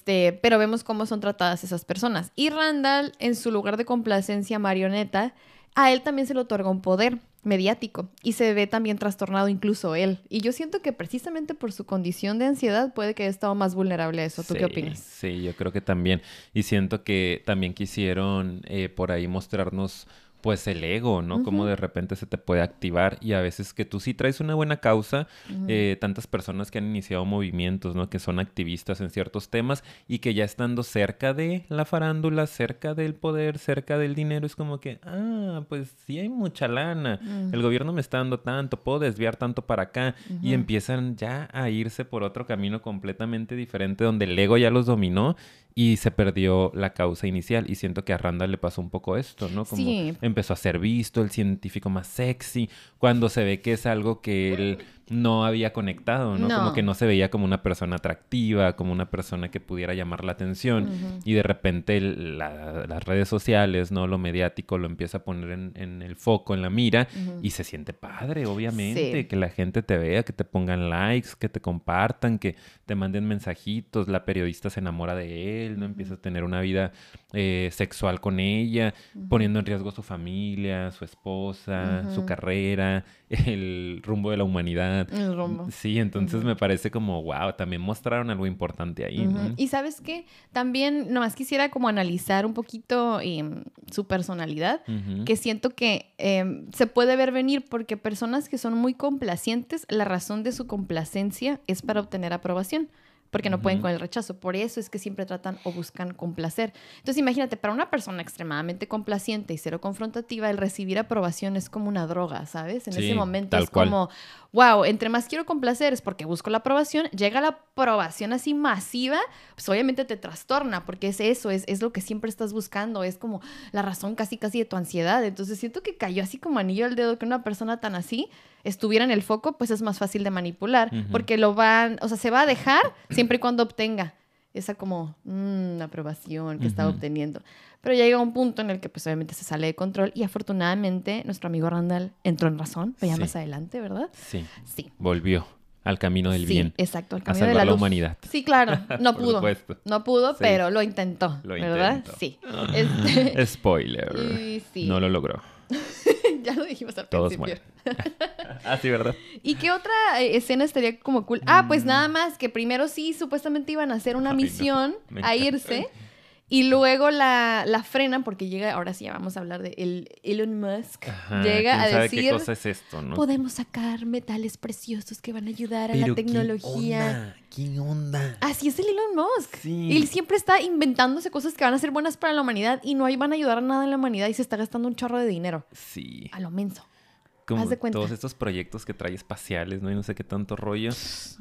Este, pero vemos cómo son tratadas esas personas. Y Randall, en su lugar de complacencia marioneta, a él también se le otorga un poder mediático y se ve también trastornado incluso él. Y yo siento que precisamente por su condición de ansiedad puede que haya estado más vulnerable a eso. ¿Tú qué opinas? Sí, yo creo que también. Y siento que también quisieron eh, por ahí mostrarnos pues el ego, ¿no? Como de repente se te puede activar y a veces que tú sí traes una buena causa, eh, tantas personas que han iniciado movimientos, ¿no? Que son activistas en ciertos temas y que ya estando cerca de la farándula, cerca del poder, cerca del dinero, es como que, ah, pues sí hay mucha lana, el gobierno me está dando tanto, puedo desviar tanto para acá y empiezan ya a irse por otro camino completamente diferente donde el ego ya los dominó y se perdió la causa inicial. Y siento que a Randall le pasó un poco esto, ¿no? Como empezó a ser visto, el científico más sexy, cuando se ve que es algo que él no había conectado, ¿no? Como que no se veía como una persona atractiva, como una persona que pudiera llamar la atención. Y de repente las redes sociales, ¿no? Lo mediático lo empieza a poner en, el foco, en la mira, y se siente padre, obviamente, que la gente te vea, que te pongan likes, que te compartan, que te manden mensajitos, la periodista se enamora de él, ¿no? Empieza a tener una vida eh, sexual con ella, poniendo en riesgo su familia, su esposa, su carrera, el rumbo de la humanidad El rumbo. Sí, entonces me parece como, wow, también mostraron algo importante ahí, ¿no? Y sabes qué, también nomás quisiera como analizar un poquito em, su personalidad, que siento que em, se puede ver venir porque personas que son muy complacientes, la razón de su complacencia es para obtener aprobación. Porque no pueden Ujú. con el rechazo. Por eso es que siempre tratan o buscan complacer. Entonces, imagínate, para una persona extremadamente complaciente y cero confrontativa, el recibir aprobación es como una droga, ¿sabes? En Sí, ese momento es cual. como, wow, entre más quiero complacer es porque busco la aprobación, llega la aprobación así masiva, pues obviamente te trastorna, porque es eso, es, es lo que siempre estás buscando, es como la razón casi casi de tu ansiedad. Entonces siento que cayó así como anillo al dedo que una persona tan así estuviera en el foco, pues es más fácil de manipular, Ujú. porque lo van, o sea, se va a dejar siempre y cuando obtenga esa como mm, aprobación que está Ujú. obteniendo. Pero ya llega un punto en el que pues obviamente se sale de control y afortunadamente nuestro amigo Randall entró en razón, pero ya Sí. más adelante, ¿verdad? Sí, Sí. volvió al camino del sí, bien. exacto, al A camino de salvar la la luz. humanidad. Sí, claro, no Por pudo. supuesto. No pudo, Sí. pero lo intentó, Lo ¿verdad? intentó. Sí. Este, Spoiler. y sí. No lo logró. ya lo dijimos al Todos principio. mueren. ah, sí, ¿verdad? ¿Y qué otra eh, escena estaría como cool? Ah, pues Mm. nada más que primero sí, supuestamente iban a hacer una Ay, misión a irse y luego la, la frenan porque llega, ahora sí ya vamos a hablar de el Elon Musk, Ajá, llega ¿quién a sabe decir, qué cosa es esto, no? podemos sacar metales preciosos que van a ayudar a la Pero, ¿qué tecnología. onda? ¿Qué onda? Así es el Elon Musk. Sí. Él siempre está inventándose cosas que van a ser buenas para la humanidad y no ahí van a ayudar a nada en la humanidad y se está gastando un chorro de dinero. Sí. A lo menso. Como todos estos proyectos que trae espaciales, ¿no? Y no sé qué tanto rollo,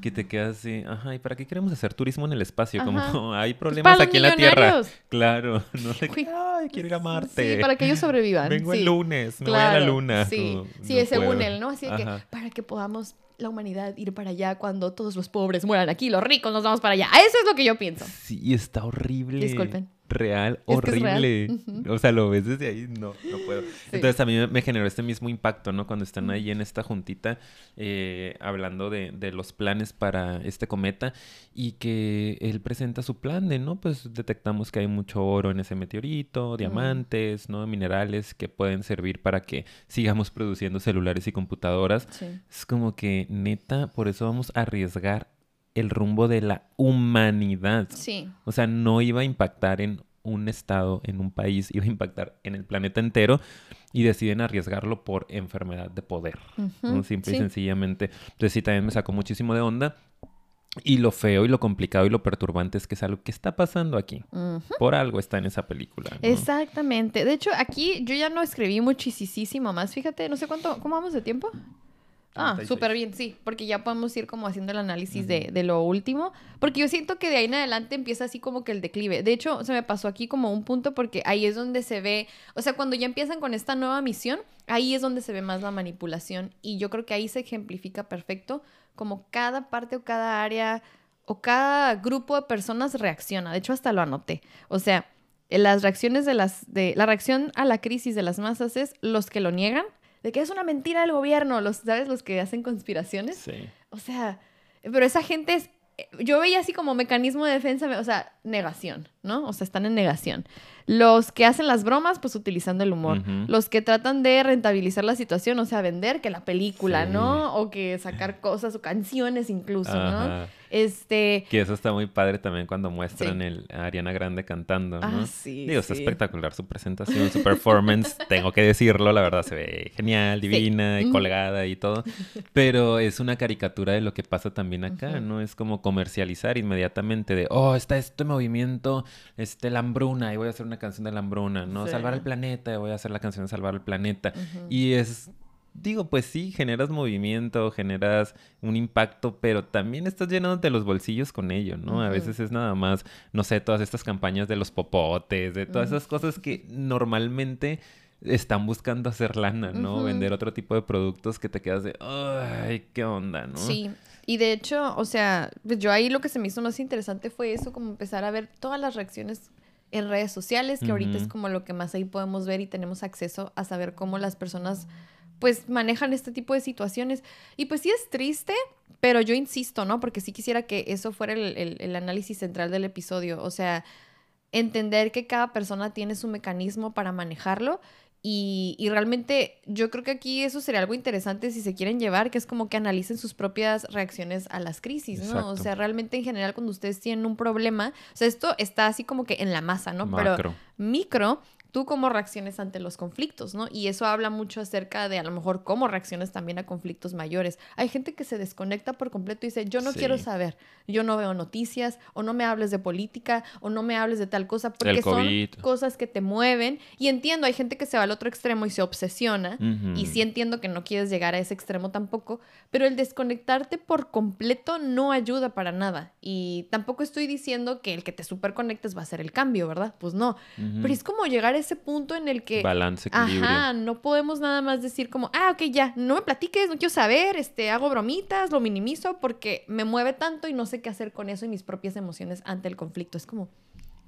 que te quedas así, ajá, ¿y para qué queremos hacer turismo en el espacio? Como hay problemas aquí en la Tierra. Claro, no sé qué, ay, quiero ir a Marte. Sí, para que ellos sobrevivan. Vengo sí. el lunes, me voy a la Claro, luna. Sí, sí, no según puedo. él, ¿no? Así de que Ajá. para que podamos la humanidad ir para allá cuando todos los pobres mueran aquí, los ricos nos vamos para allá. Eso es lo que yo pienso. Sí, está horrible. Disculpen. Real, Es horrible. O sea, lo ves desde ahí, no, no puedo. Entonces a mí me- generó este mismo impacto, ¿no? Cuando están ahí en esta juntita eh, hablando de, de los planes para este cometa y que él presenta su plan de, ¿no? Pues detectamos que hay mucho oro en ese meteorito, diamantes, ¿no? Minerales que pueden servir para que sigamos produciendo celulares y computadoras. Sí. Es como que, neta, por eso vamos a arriesgar el rumbo de la humanidad. Sí. O sea, no iba a impactar en un estado, en un país, iba a impactar en el planeta entero y deciden arriesgarlo por enfermedad de poder. ¿no? Ujú, Simple y sí. sencillamente. Entonces sí, también me sacó muchísimo de onda. Y lo feo y lo complicado y lo perturbante es que es algo que está pasando aquí. Ujú. Por algo está en esa película. ¿no? Exactamente. De hecho, aquí yo ya no escribí muchísimo más. Fíjate, no sé cuánto, ¿cómo vamos de tiempo? Ah, 36. súper bien, sí, porque ya podemos ir como haciendo el análisis de, de lo último, porque yo siento que de ahí en adelante empieza así como que el declive. De hecho, se me pasó aquí como un punto porque ahí es donde se ve, o sea, cuando ya empiezan con esta nueva misión, ahí es donde se ve más la manipulación y yo creo que ahí se ejemplifica perfecto como cada parte o cada área o cada grupo de personas reacciona. De hecho, hasta lo anoté. O sea, las reacciones de las de la reacción a la crisis de las masas es los que lo niegan, de que es una mentira del gobierno, los sabes los que hacen conspiraciones. Sí. O sea, pero esa gente es yo veía así como mecanismo de defensa, o sea, negación, ¿no? O sea, están en negación. Los que hacen las bromas, pues utilizando el humor. Los que tratan de rentabilizar la situación, o sea, vender que la película, Sí. ¿no? O que sacar cosas o canciones incluso, ¿no? Este, Que eso está muy padre también cuando muestran Sí. el a Ariana Grande cantando, ¿no? Ah, sí, Digo, está sí. espectacular su presentación, su performance, tengo que decirlo, la verdad se ve genial, divina, y colgada y todo, pero es una caricatura de lo que pasa también acá. ¿no? Es como comercializar inmediatamente de, oh, está este movimiento, este, la hambruna, y voy a hacer una canción de la hambruna, ¿no? Sí. Salvar el planeta, voy a hacer la canción de Salvar el planeta. Y es, digo, pues sí, generas movimiento, generas un impacto, pero también estás llenándote los bolsillos con ello, ¿no? A veces es nada más, no sé, todas estas campañas de los popotes, de todas esas cosas que normalmente están buscando hacer lana, ¿no? Vender otro tipo de productos que te quedas de, ay, qué onda, ¿no? Sí, y de hecho, o sea, pues yo ahí lo que se me hizo más interesante fue eso, como empezar a ver todas las reacciones en redes sociales, que ahorita es como lo que más ahí podemos ver y tenemos acceso a saber cómo las personas pues manejan este tipo de situaciones. Y pues sí es triste, pero yo insisto, ¿no? Porque sí quisiera que eso fuera el, el- el análisis central del episodio. O sea, entender que cada persona tiene su mecanismo para manejarlo Y, y, realmente yo creo que aquí eso sería algo interesante si se quieren llevar, que es como que analicen sus propias reacciones a las crisis, ¿no? Exacto. O sea, realmente en general cuando ustedes tienen un problema, o sea, esto está así como que en la masa, ¿no? Macro. Pero micro, tú cómo reacciones ante los conflictos, ¿no? Y eso habla mucho acerca de a lo mejor cómo reacciones también a conflictos mayores. Hay gente que se desconecta por completo y dice, yo no Sí. quiero saber, yo no veo noticias, o no me hables de política, o no me hables de tal cosa, porque son cosas que te mueven. Y entiendo, hay gente que se va al otro extremo y se obsesiona. Y sí entiendo que no quieres llegar a ese extremo tampoco, pero el desconectarte por completo no ayuda para nada. Y tampoco estoy diciendo que el que te superconectes va a ser el cambio, ¿verdad? Pues no. Pero es como llegar a ese punto en el que... Balance, equilibrio. Ajá, no podemos nada más decir como, ah, ok, ya, no me platiques, no quiero saber, este, hago bromitas, lo minimizo porque me mueve tanto y no sé qué hacer con eso y mis propias emociones ante el conflicto. Es como,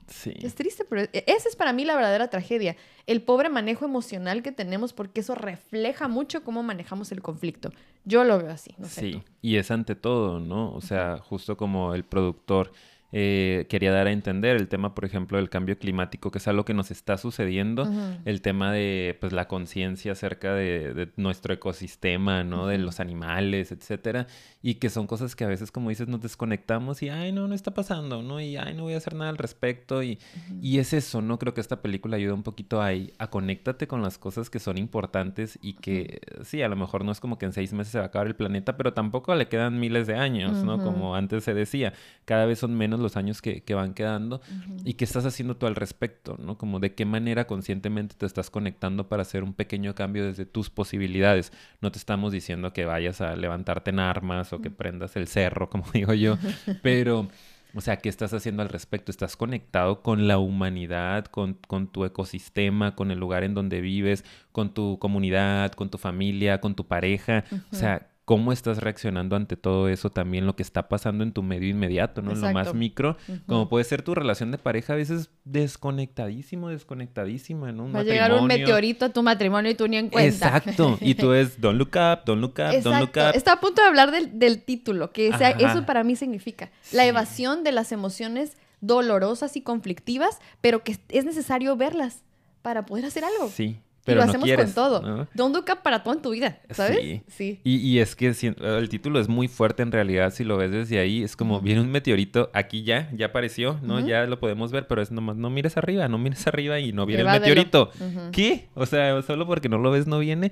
Sí. es triste, pero e- esa es para mí la verdadera tragedia. El pobre manejo emocional que tenemos porque eso refleja mucho cómo manejamos el conflicto. Yo lo veo así, no sé. Sí, tú. y es ante todo, ¿no? O sea, justo como el productor eh, quería dar a entender el tema, por ejemplo, del cambio climático, que es algo que nos está sucediendo, el tema de pues la conciencia acerca de, de nuestro ecosistema, ¿no? De los animales, etcétera, y que son cosas que a veces, como dices, nos desconectamos y, ay, no, no está pasando, ¿no? Y, ay, no voy a hacer nada al respecto, y, y es eso, ¿no? Creo que esta película ayuda un poquito ahí, a conéctate con las cosas que son importantes y que, sí, a lo mejor no es como que en seis meses se va a acabar el planeta, pero tampoco le quedan miles de años, ¿no? Como antes se decía, cada vez son menos los años que, que van quedando. ¿Y qué estás haciendo tú al respecto? ¿no? Como de qué manera conscientemente te estás conectando para hacer un pequeño cambio desde tus posibilidades. No te estamos diciendo que vayas a levantarte en armas o que prendas el cerro, como digo yo, pero... O sea, ¿qué estás haciendo al respecto? ¿Estás conectado con la humanidad, con, con tu ecosistema, con el lugar en donde vives, con tu comunidad, con tu familia, con tu pareja? O sea, ¿cómo estás reaccionando ante todo eso? También lo que está pasando en tu medio inmediato, ¿no? Lo más Exacto. micro, como puede ser tu relación de pareja, a veces desconectadísimo, desconectadísima, ¿no? Un Va a llegar un meteorito a tu matrimonio y tú ni en cuenta. Exacto. Y tú es don't look up, don't look up, don't look Exacto. up. Está a punto de hablar del, del título, que sea, eso para mí significa la evasión de las emociones dolorosas y conflictivas, pero que es necesario verlas para poder hacer algo. Sí. Y Pero lo no hacemos quieres, con todo. ¿no? Don't look up para todo en tu vida, ¿sabes? Sí. Sí. Y, y es que si- el título es muy fuerte en realidad, si lo ves desde ahí, es como viene un meteorito, aquí ya, ya apareció, ¿no? Ya lo podemos ver, pero es nomás, no mires arriba, no mires arriba y no viene el meteorito. ¿Qué? O sea, solo porque no lo ves no viene.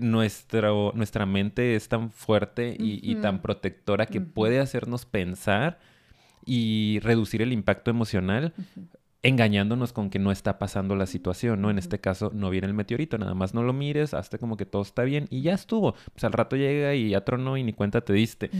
Nuestro, nuestra mente es tan fuerte y, y tan protectora que puede hacernos pensar y reducir el impacto emocional engañándonos con que no está pasando la situación, ¿no? En este caso no viene el meteorito, nada más no lo mires, hazte como que todo está bien y ya estuvo. Pues al rato llega y ya tronó y ni cuenta te diste.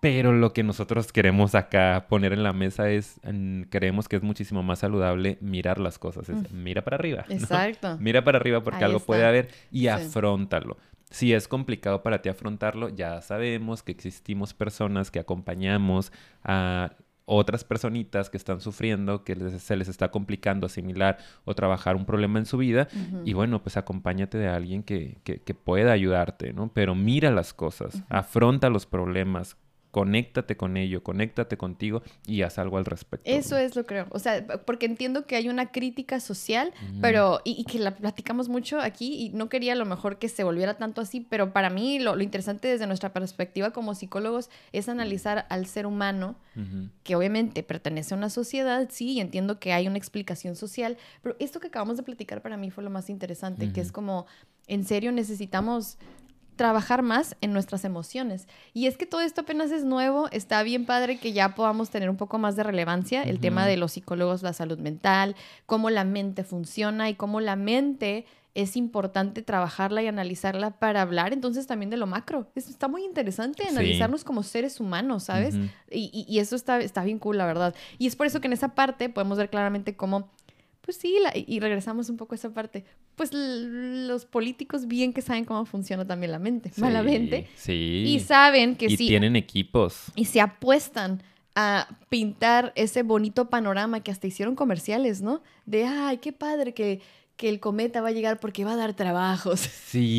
Pero lo que nosotros queremos acá poner en la mesa es, creemos que es muchísimo más saludable mirar las cosas. Es, mira para arriba. ¿no? Exacto. Mira para arriba porque Ahí algo puede haber y Sí. afróntalo. Si es complicado para ti afrontarlo, ya sabemos que existimos personas que acompañamos a otras personitas que están sufriendo, que les- se les está complicando asimilar o trabajar un problema en su vida. Y bueno, pues acompáñate de alguien que, que, que pueda ayudarte, ¿no? Pero mira las cosas, afronta los problemas, conéctate con ello, conéctate contigo y haz algo al respecto. Eso es lo creo. O sea, porque entiendo que hay una crítica social, pero, y, y que la platicamos mucho aquí, y no quería a lo mejor que se volviera tanto así, pero para mí lo, lo interesante desde nuestra perspectiva como psicólogos es analizar al ser humano, que obviamente pertenece a una sociedad, sí, y entiendo que hay una explicación social, pero esto que acabamos de platicar para mí fue lo más interesante, que es como, en serio necesitamos trabajar más en nuestras emociones. Y es que todo esto apenas es nuevo, está bien padre que ya podamos tener un poco más de relevancia el tema de los psicólogos, la salud mental, cómo la mente funciona y cómo la mente es importante trabajarla y analizarla para hablar entonces también de lo macro. Eso está muy interesante, Sí. analizarnos como seres humanos, ¿sabes? Y- y eso está, está bien cool, la verdad. Y es por eso que en esa parte podemos ver claramente cómo, pues sí, la- y y regresamos un poco a esa parte, pues los políticos bien que saben cómo funciona también la mente, malamente, Sí. y saben que y sí, tienen equipos. y se apuestan a pintar ese bonito panorama que hasta hicieron comerciales, ¿no? De, ay, qué padre que, que el cometa va a llegar porque va a dar trabajos. Sí.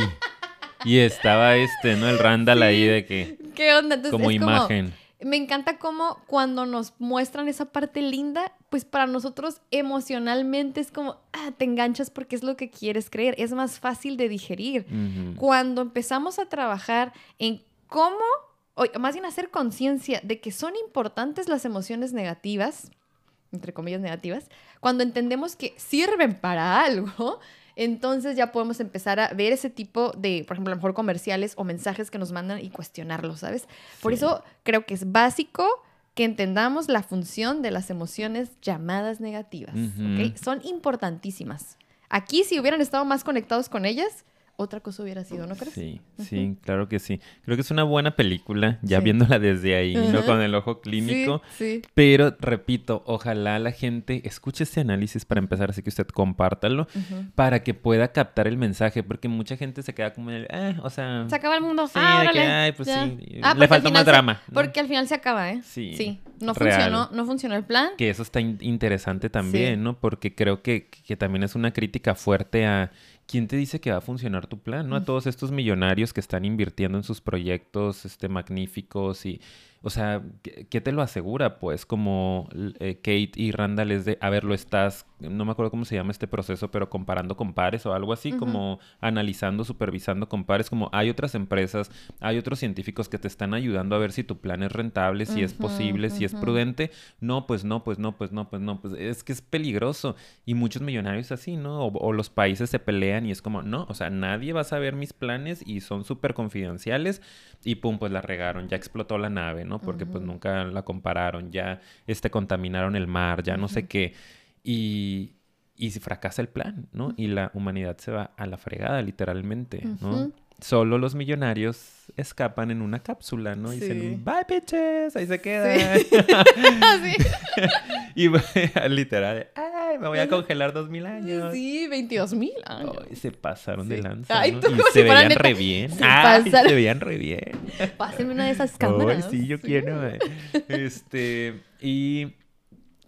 Y estaba este, ¿no? El Randall ahí de que ¿Qué onda? Entonces, como es como, imagen. Me encanta cómo cuando nos muestran esa parte linda, pues para nosotros emocionalmente es como, ah, te enganchas porque es lo que quieres creer, es más fácil de digerir. Cuando empezamos a trabajar en cómo, o más bien hacer conciencia de que son importantes las emociones negativas, entre comillas negativas, cuando entendemos que sirven para algo, entonces ya podemos empezar a ver ese tipo de, por ejemplo, a lo mejor comerciales o mensajes que nos mandan y cuestionarlos, ¿sabes? Por Sí. eso creo que es básico que entendamos la función de las emociones llamadas negativas. Son importantísimas. Aquí, si hubieran estado más conectados con ellas, otra cosa hubiera sido, ¿no crees? Sí, sí, claro que sí. Creo que es una buena película, ya Sí. viéndola desde ahí, ¿no? Con el ojo clínico. Sí, sí. Pero repito, ojalá la gente escuche este análisis para empezar, así que usted compártalo para que pueda captar el mensaje, porque mucha gente se queda como en el, eh, o sea, Se acaba el mundo. Sí, ah, de que, ay, pues ya. sí, Ah, le falta más se- drama, ¿no? Porque al final se acaba, ¿eh? Sí, No real. funcionó, no funcionó el plan. Que eso está in- interesante también, Sí. ¿no? Porque creo que, que también es una crítica fuerte a quién te dice que va a funcionar tu plan, ¿no? A todos estos millonarios que están invirtiendo en sus proyectos este, magníficos y, o sea, ¿qué, te lo asegura? Pues como eh, Kate y Randall es de, a ver, lo estás, no me acuerdo cómo se llama este proceso, pero comparando con pares o algo así, como analizando, supervisando con pares, como hay otras empresas, hay otros científicos que te están ayudando a ver si tu plan es rentable, si es posible, si es prudente. No, pues no, pues no, pues no, pues no, pues es que es peligroso. Y muchos millonarios así, ¿no? O, o los países se pelean y es como, no, o sea, nadie va a saber mis planes y son súper confidenciales y pum, pues la regaron, ya explotó la nave, ¿no? Porque pues nunca la compararon, ya este, contaminaron el mar, ya no sé qué. Y, y si fracasa el plan, ¿no? Y la humanidad se va a la fregada, literalmente, ¿no? Solo los millonarios escapan en una cápsula, ¿no? Y Sí. dicen, bye, bitches, ahí se quedan. Así. y literal, ay, me voy a congelar dos mil años. Sí, 22 mil años. Ay, se pasaron de Sí. lanza, Ay, ¿no? tú Y se si veían neta. re bien. Se Ay, pasaron. se veían re bien. Pásenme una de esas cámaras. Ay, sí, yo quiero. eh. Este, y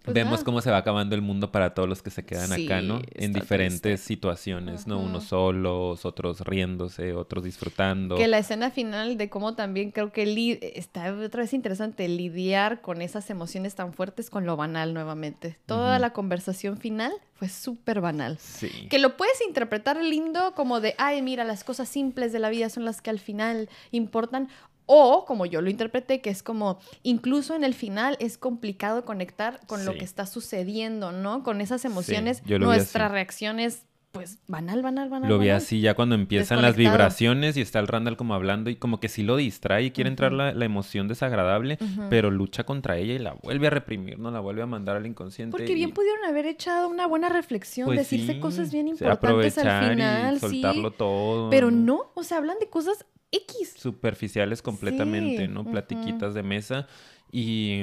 Pues vemos nada. cómo se va acabando el mundo para todos los que se quedan acá, ¿no? Sí, En diferentes triste. situaciones, ¿no? Ujú. Unos solos, otros riéndose, otros disfrutando. Que la escena final de cómo también creo que li- está otra vez interesante lidiar con esas emociones tan fuertes con lo banal nuevamente. Toda Ujú. la conversación final fue súper banal. Sí. Que lo puedes interpretar lindo como de, ay, mira, las cosas simples de la vida son las que al final importan. O, como yo lo interpreté, que es como, incluso en el final es complicado conectar con lo Sí. que está sucediendo, ¿no? Con esas emociones, yo lo vi nuestra así. reacción es, pues, banal, banal, banal. Lo vi banal. así ya cuando empiezan las vibraciones y está el Randall como hablando y como que sí lo distrae y quiere entrar la, la emoción desagradable, pero lucha contra ella y la vuelve a reprimir, ¿no? La vuelve a mandar al inconsciente. Porque bien pudieron haber echado una buena reflexión, pues, decirse sí, cosas bien sí, importantes al final, y soltarlo sí. todo. Pero no, o sea, hablan de cosas X. Superficiales completamente, Sí, ¿no? Platiquitas de mesa y...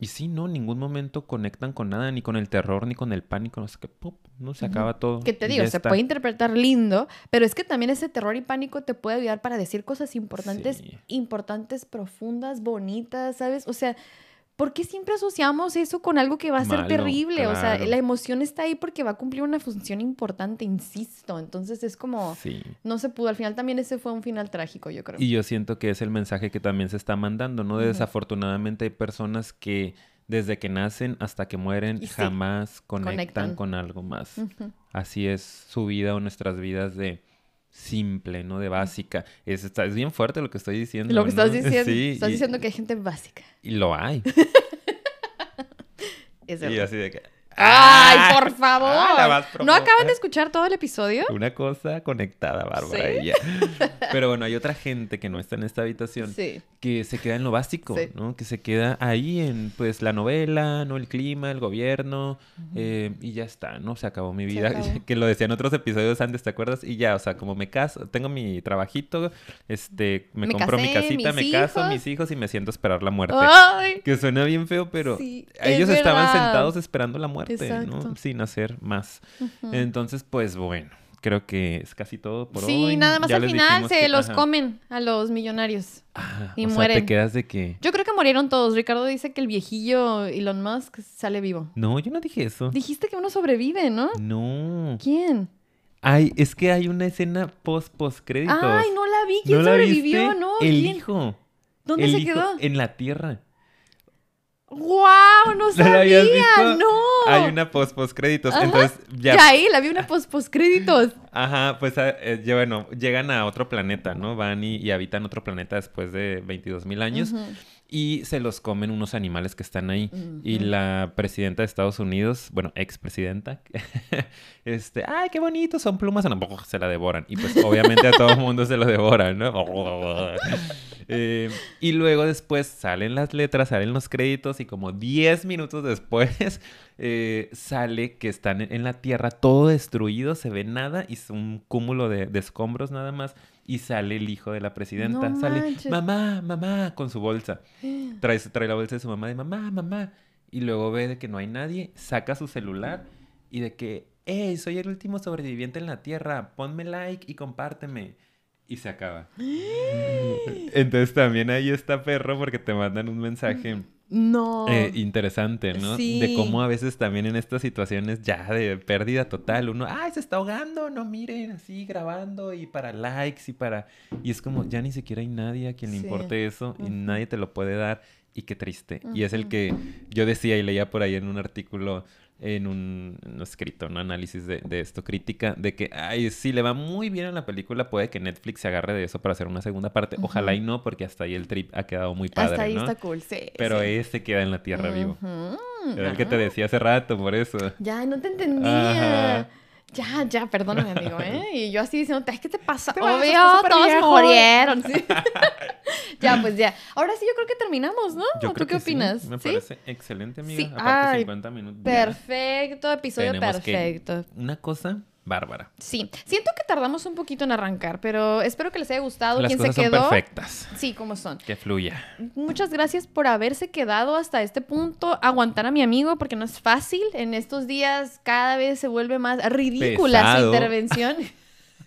Y sí, no, en ningún momento conectan con nada, ni con el terror, ni con el pánico, no sé qué, ¡pum! no se acaba todo. Que te digo, se está. puede interpretar lindo, pero es que también ese terror y pánico te puede ayudar para decir cosas importantes, Sí. importantes, profundas, bonitas, ¿sabes? O sea, ¿por qué siempre asociamos eso con algo que va a ser terrible? O sea, la emoción está ahí porque va a cumplir una función importante, insisto. Entonces es como, Sí. no se pudo. Al final también ese fue un final trágico, yo creo. Y yo siento que es el mensaje que también se está mandando, ¿no? Ujú. Desafortunadamente hay personas que desde que nacen hasta que mueren Y sí, jamás conectan, conectan. con algo más. Así es su vida o nuestras vidas de simple, ¿no? De básica. Es, está- es bien fuerte lo que estoy diciendo. Lo que estás diciendo. Sí, estás y, diciendo que hay gente básica. y lo hay. Es y así de que... ¡Ay, ¡Ah! por favor! ¡Ah, ¿No acaban de escuchar todo el episodio? Una cosa conectada, Bárbara. ¿Sí? Pero bueno, hay otra gente que no está en esta habitación Sí. que se queda en lo básico, Sí. ¿no? Que se queda ahí en, pues, la novela, ¿no? El clima, el gobierno, eh, y ya está, ¿no? Se acabó mi vida, acabó. que lo decía en otros episodios antes, ¿te acuerdas? Y ya, o sea, como me caso, tengo mi trabajito, este, me, Me compro mi casita, me caso, mis hijos y me siento a esperar la muerte. ¡Ay! Que suena bien feo, pero ellos es estaban sentados esperando la muerte, Exacto. ¿no? Sin hacer más. Entonces, pues bueno, creo que es casi todo por sí, hoy. nada más Ya al final se que- los ajá. comen a los millonarios. Ah, y o sea, mueren. te quedas de que... Yo creo que murieron todos. Ricardo dice que el viejillo Elon Musk sale vivo. No, yo no dije eso. Dijiste que uno sobrevive, ¿no? No. ¿Quién? Ay, es que hay una escena post post créditos. Ay, no la vi. ¿Quién ¿No la sobrevivió? viste? No, El ¿quién? hijo. ¿Dónde El se hijo- quedó? En la tierra. ¡Wow! No ¿No la habías sabía, no. Hay una post post créditos. Ajá. Entonces, ya. Ya ahí la vi una post post créditos. Ajá, pues ah, eh, bueno, llegan a otro planeta, ¿no? Van y, y habitan otro planeta después de 22 mil años. Ujú. Y se los comen unos animales que están ahí. Y la presidenta de Estados Unidos, bueno, expresidenta, este, ay, qué bonito, son plumas, no, se la devoran. Y pues obviamente a todo el mundo se lo devoran, ¿no? Eh, y luego después salen las letras, salen los créditos y como 10 minutos después eh, sale que están en, en la tierra todo destruido, se ve nada y es un cúmulo de, de escombros nada más. Y sale el hijo de la presidenta, No sale, manches. mamá, mamá, con su bolsa. Trae, trae la bolsa de su mamá de mamá, mamá. Y luego ve de que no hay nadie, saca su celular y de que, hey, soy el último sobreviviente en la Tierra, ponme like y compárteme. Y se acaba. Entonces también ahí está perro porque te mandan un mensaje No. eh, interesante, ¿no? Sí. De cómo a veces también en estas situaciones ya de pérdida total, uno, ay, se está ahogando, no miren, así grabando y para likes y para... Y es como, ya ni siquiera hay nadie a quien le Sí. importe eso y nadie te lo puede dar y qué triste. Y es el que yo decía y leía por ahí en un artículo, en un, no escrito, un análisis de, de esto, crítica, de que, ay, si le va muy bien a la película, puede que Netflix se agarre de eso para hacer una segunda parte. Ojalá y no, porque hasta ahí el trip ha quedado muy padre, Hasta ahí ¿no? está cool, sí. Pero sí. ese queda en la tierra vivo. Era el que te decía hace rato, por eso. Ya, no te entendía. Ajá. Ya, ya, perdóname, amigo, ¿eh? Y yo así diciendo, "Ay, ¿qué te pasa? Te Obvio, todos viejo". murieron, sí. ya, pues ya. Ahora sí, yo creo que terminamos, ¿no? Yo ¿O creo ¿Tú qué que sí, opinas? Me ¿Sí? parece excelente, amiga. Sí, Aparte, ay, 50 minutos. Perfecto, episodio que- perfecto. Una cosa bárbara. Sí, siento que tardamos un poquito en arrancar, pero espero que les haya gustado. Las ¿Quién cosas se son quedó? perfectas. Sí, como son. Que fluya. Muchas gracias por haberse quedado hasta este punto, aguantar a mi amigo, porque no es fácil. En estos días cada vez se vuelve más ridícula Pesado. su intervención.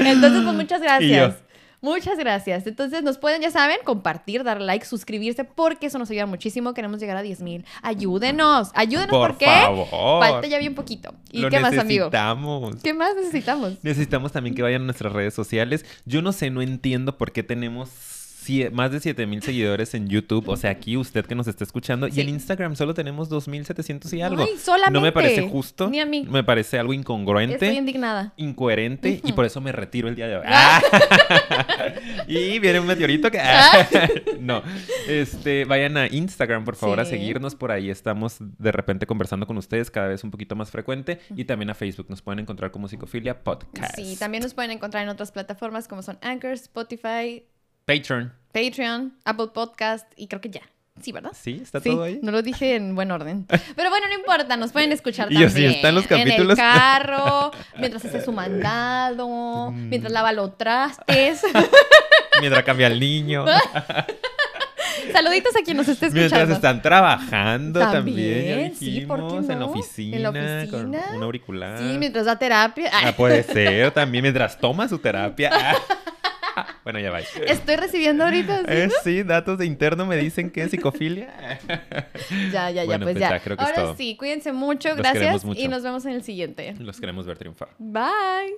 Entonces, pues muchas gracias. Muchas gracias. Entonces, nos pueden, ya saben, compartir, dar like, suscribirse, porque eso nos ayuda muchísimo. Queremos llegar a 10 mil. Ayúdenos, ayúdenos, Por porque favor. falta ya bien poquito. ¿Y Lo qué más, amigo? necesitamos. ¿Qué más necesitamos? Necesitamos también que vayan a nuestras redes sociales. Yo no sé, no entiendo por qué tenemos sie- más de 7000 seguidores en YouTube. O sea, aquí usted que nos está escuchando. Sí. Y en Instagram solo tenemos 2700 y algo. Ay, solamente. No me parece justo. Ni a mí. Me parece algo incongruente. Estoy indignada. incoherente y por eso me retiro el día de hoy. Ah. y viene un meteorito que... Ah. no, este, vayan a Instagram, por favor, a seguirnos. Por ahí estamos de repente conversando con ustedes cada vez un poquito más frecuente. Y también a Facebook nos pueden encontrar como Psicofilia Podcast. Sí, también nos pueden encontrar en otras plataformas como son Anchor, Spotify, Patreon. Patreon, Apple Podcast y creo que ya. Sí, ¿verdad? Sí, está Sí, todo ahí. no lo dije en buen orden. Pero bueno, no importa, nos pueden escuchar Y también. sí, están los En el capítulos. carro, mientras hace su mandado, Mm. mientras lava los trastes. Mientras cambia el niño. Saluditos a quien nos esté escuchando. Mientras están trabajando también, sí, ¿por qué dijimos, en la no? oficina, En la con oficina. un auricular. Sí, mientras da terapia. Ah, puede ser, también mientras toma su terapia bueno, ya vais. Estoy recibiendo ahorita. Eh, ¿sí, datos de interno me dicen que es psicofilia. ya, ya, ya, pues, pues ya. Creo que Ahora es todo. sí, cuídense mucho, gracias y nos vemos en el siguiente. Los queremos ver triunfar. Bye.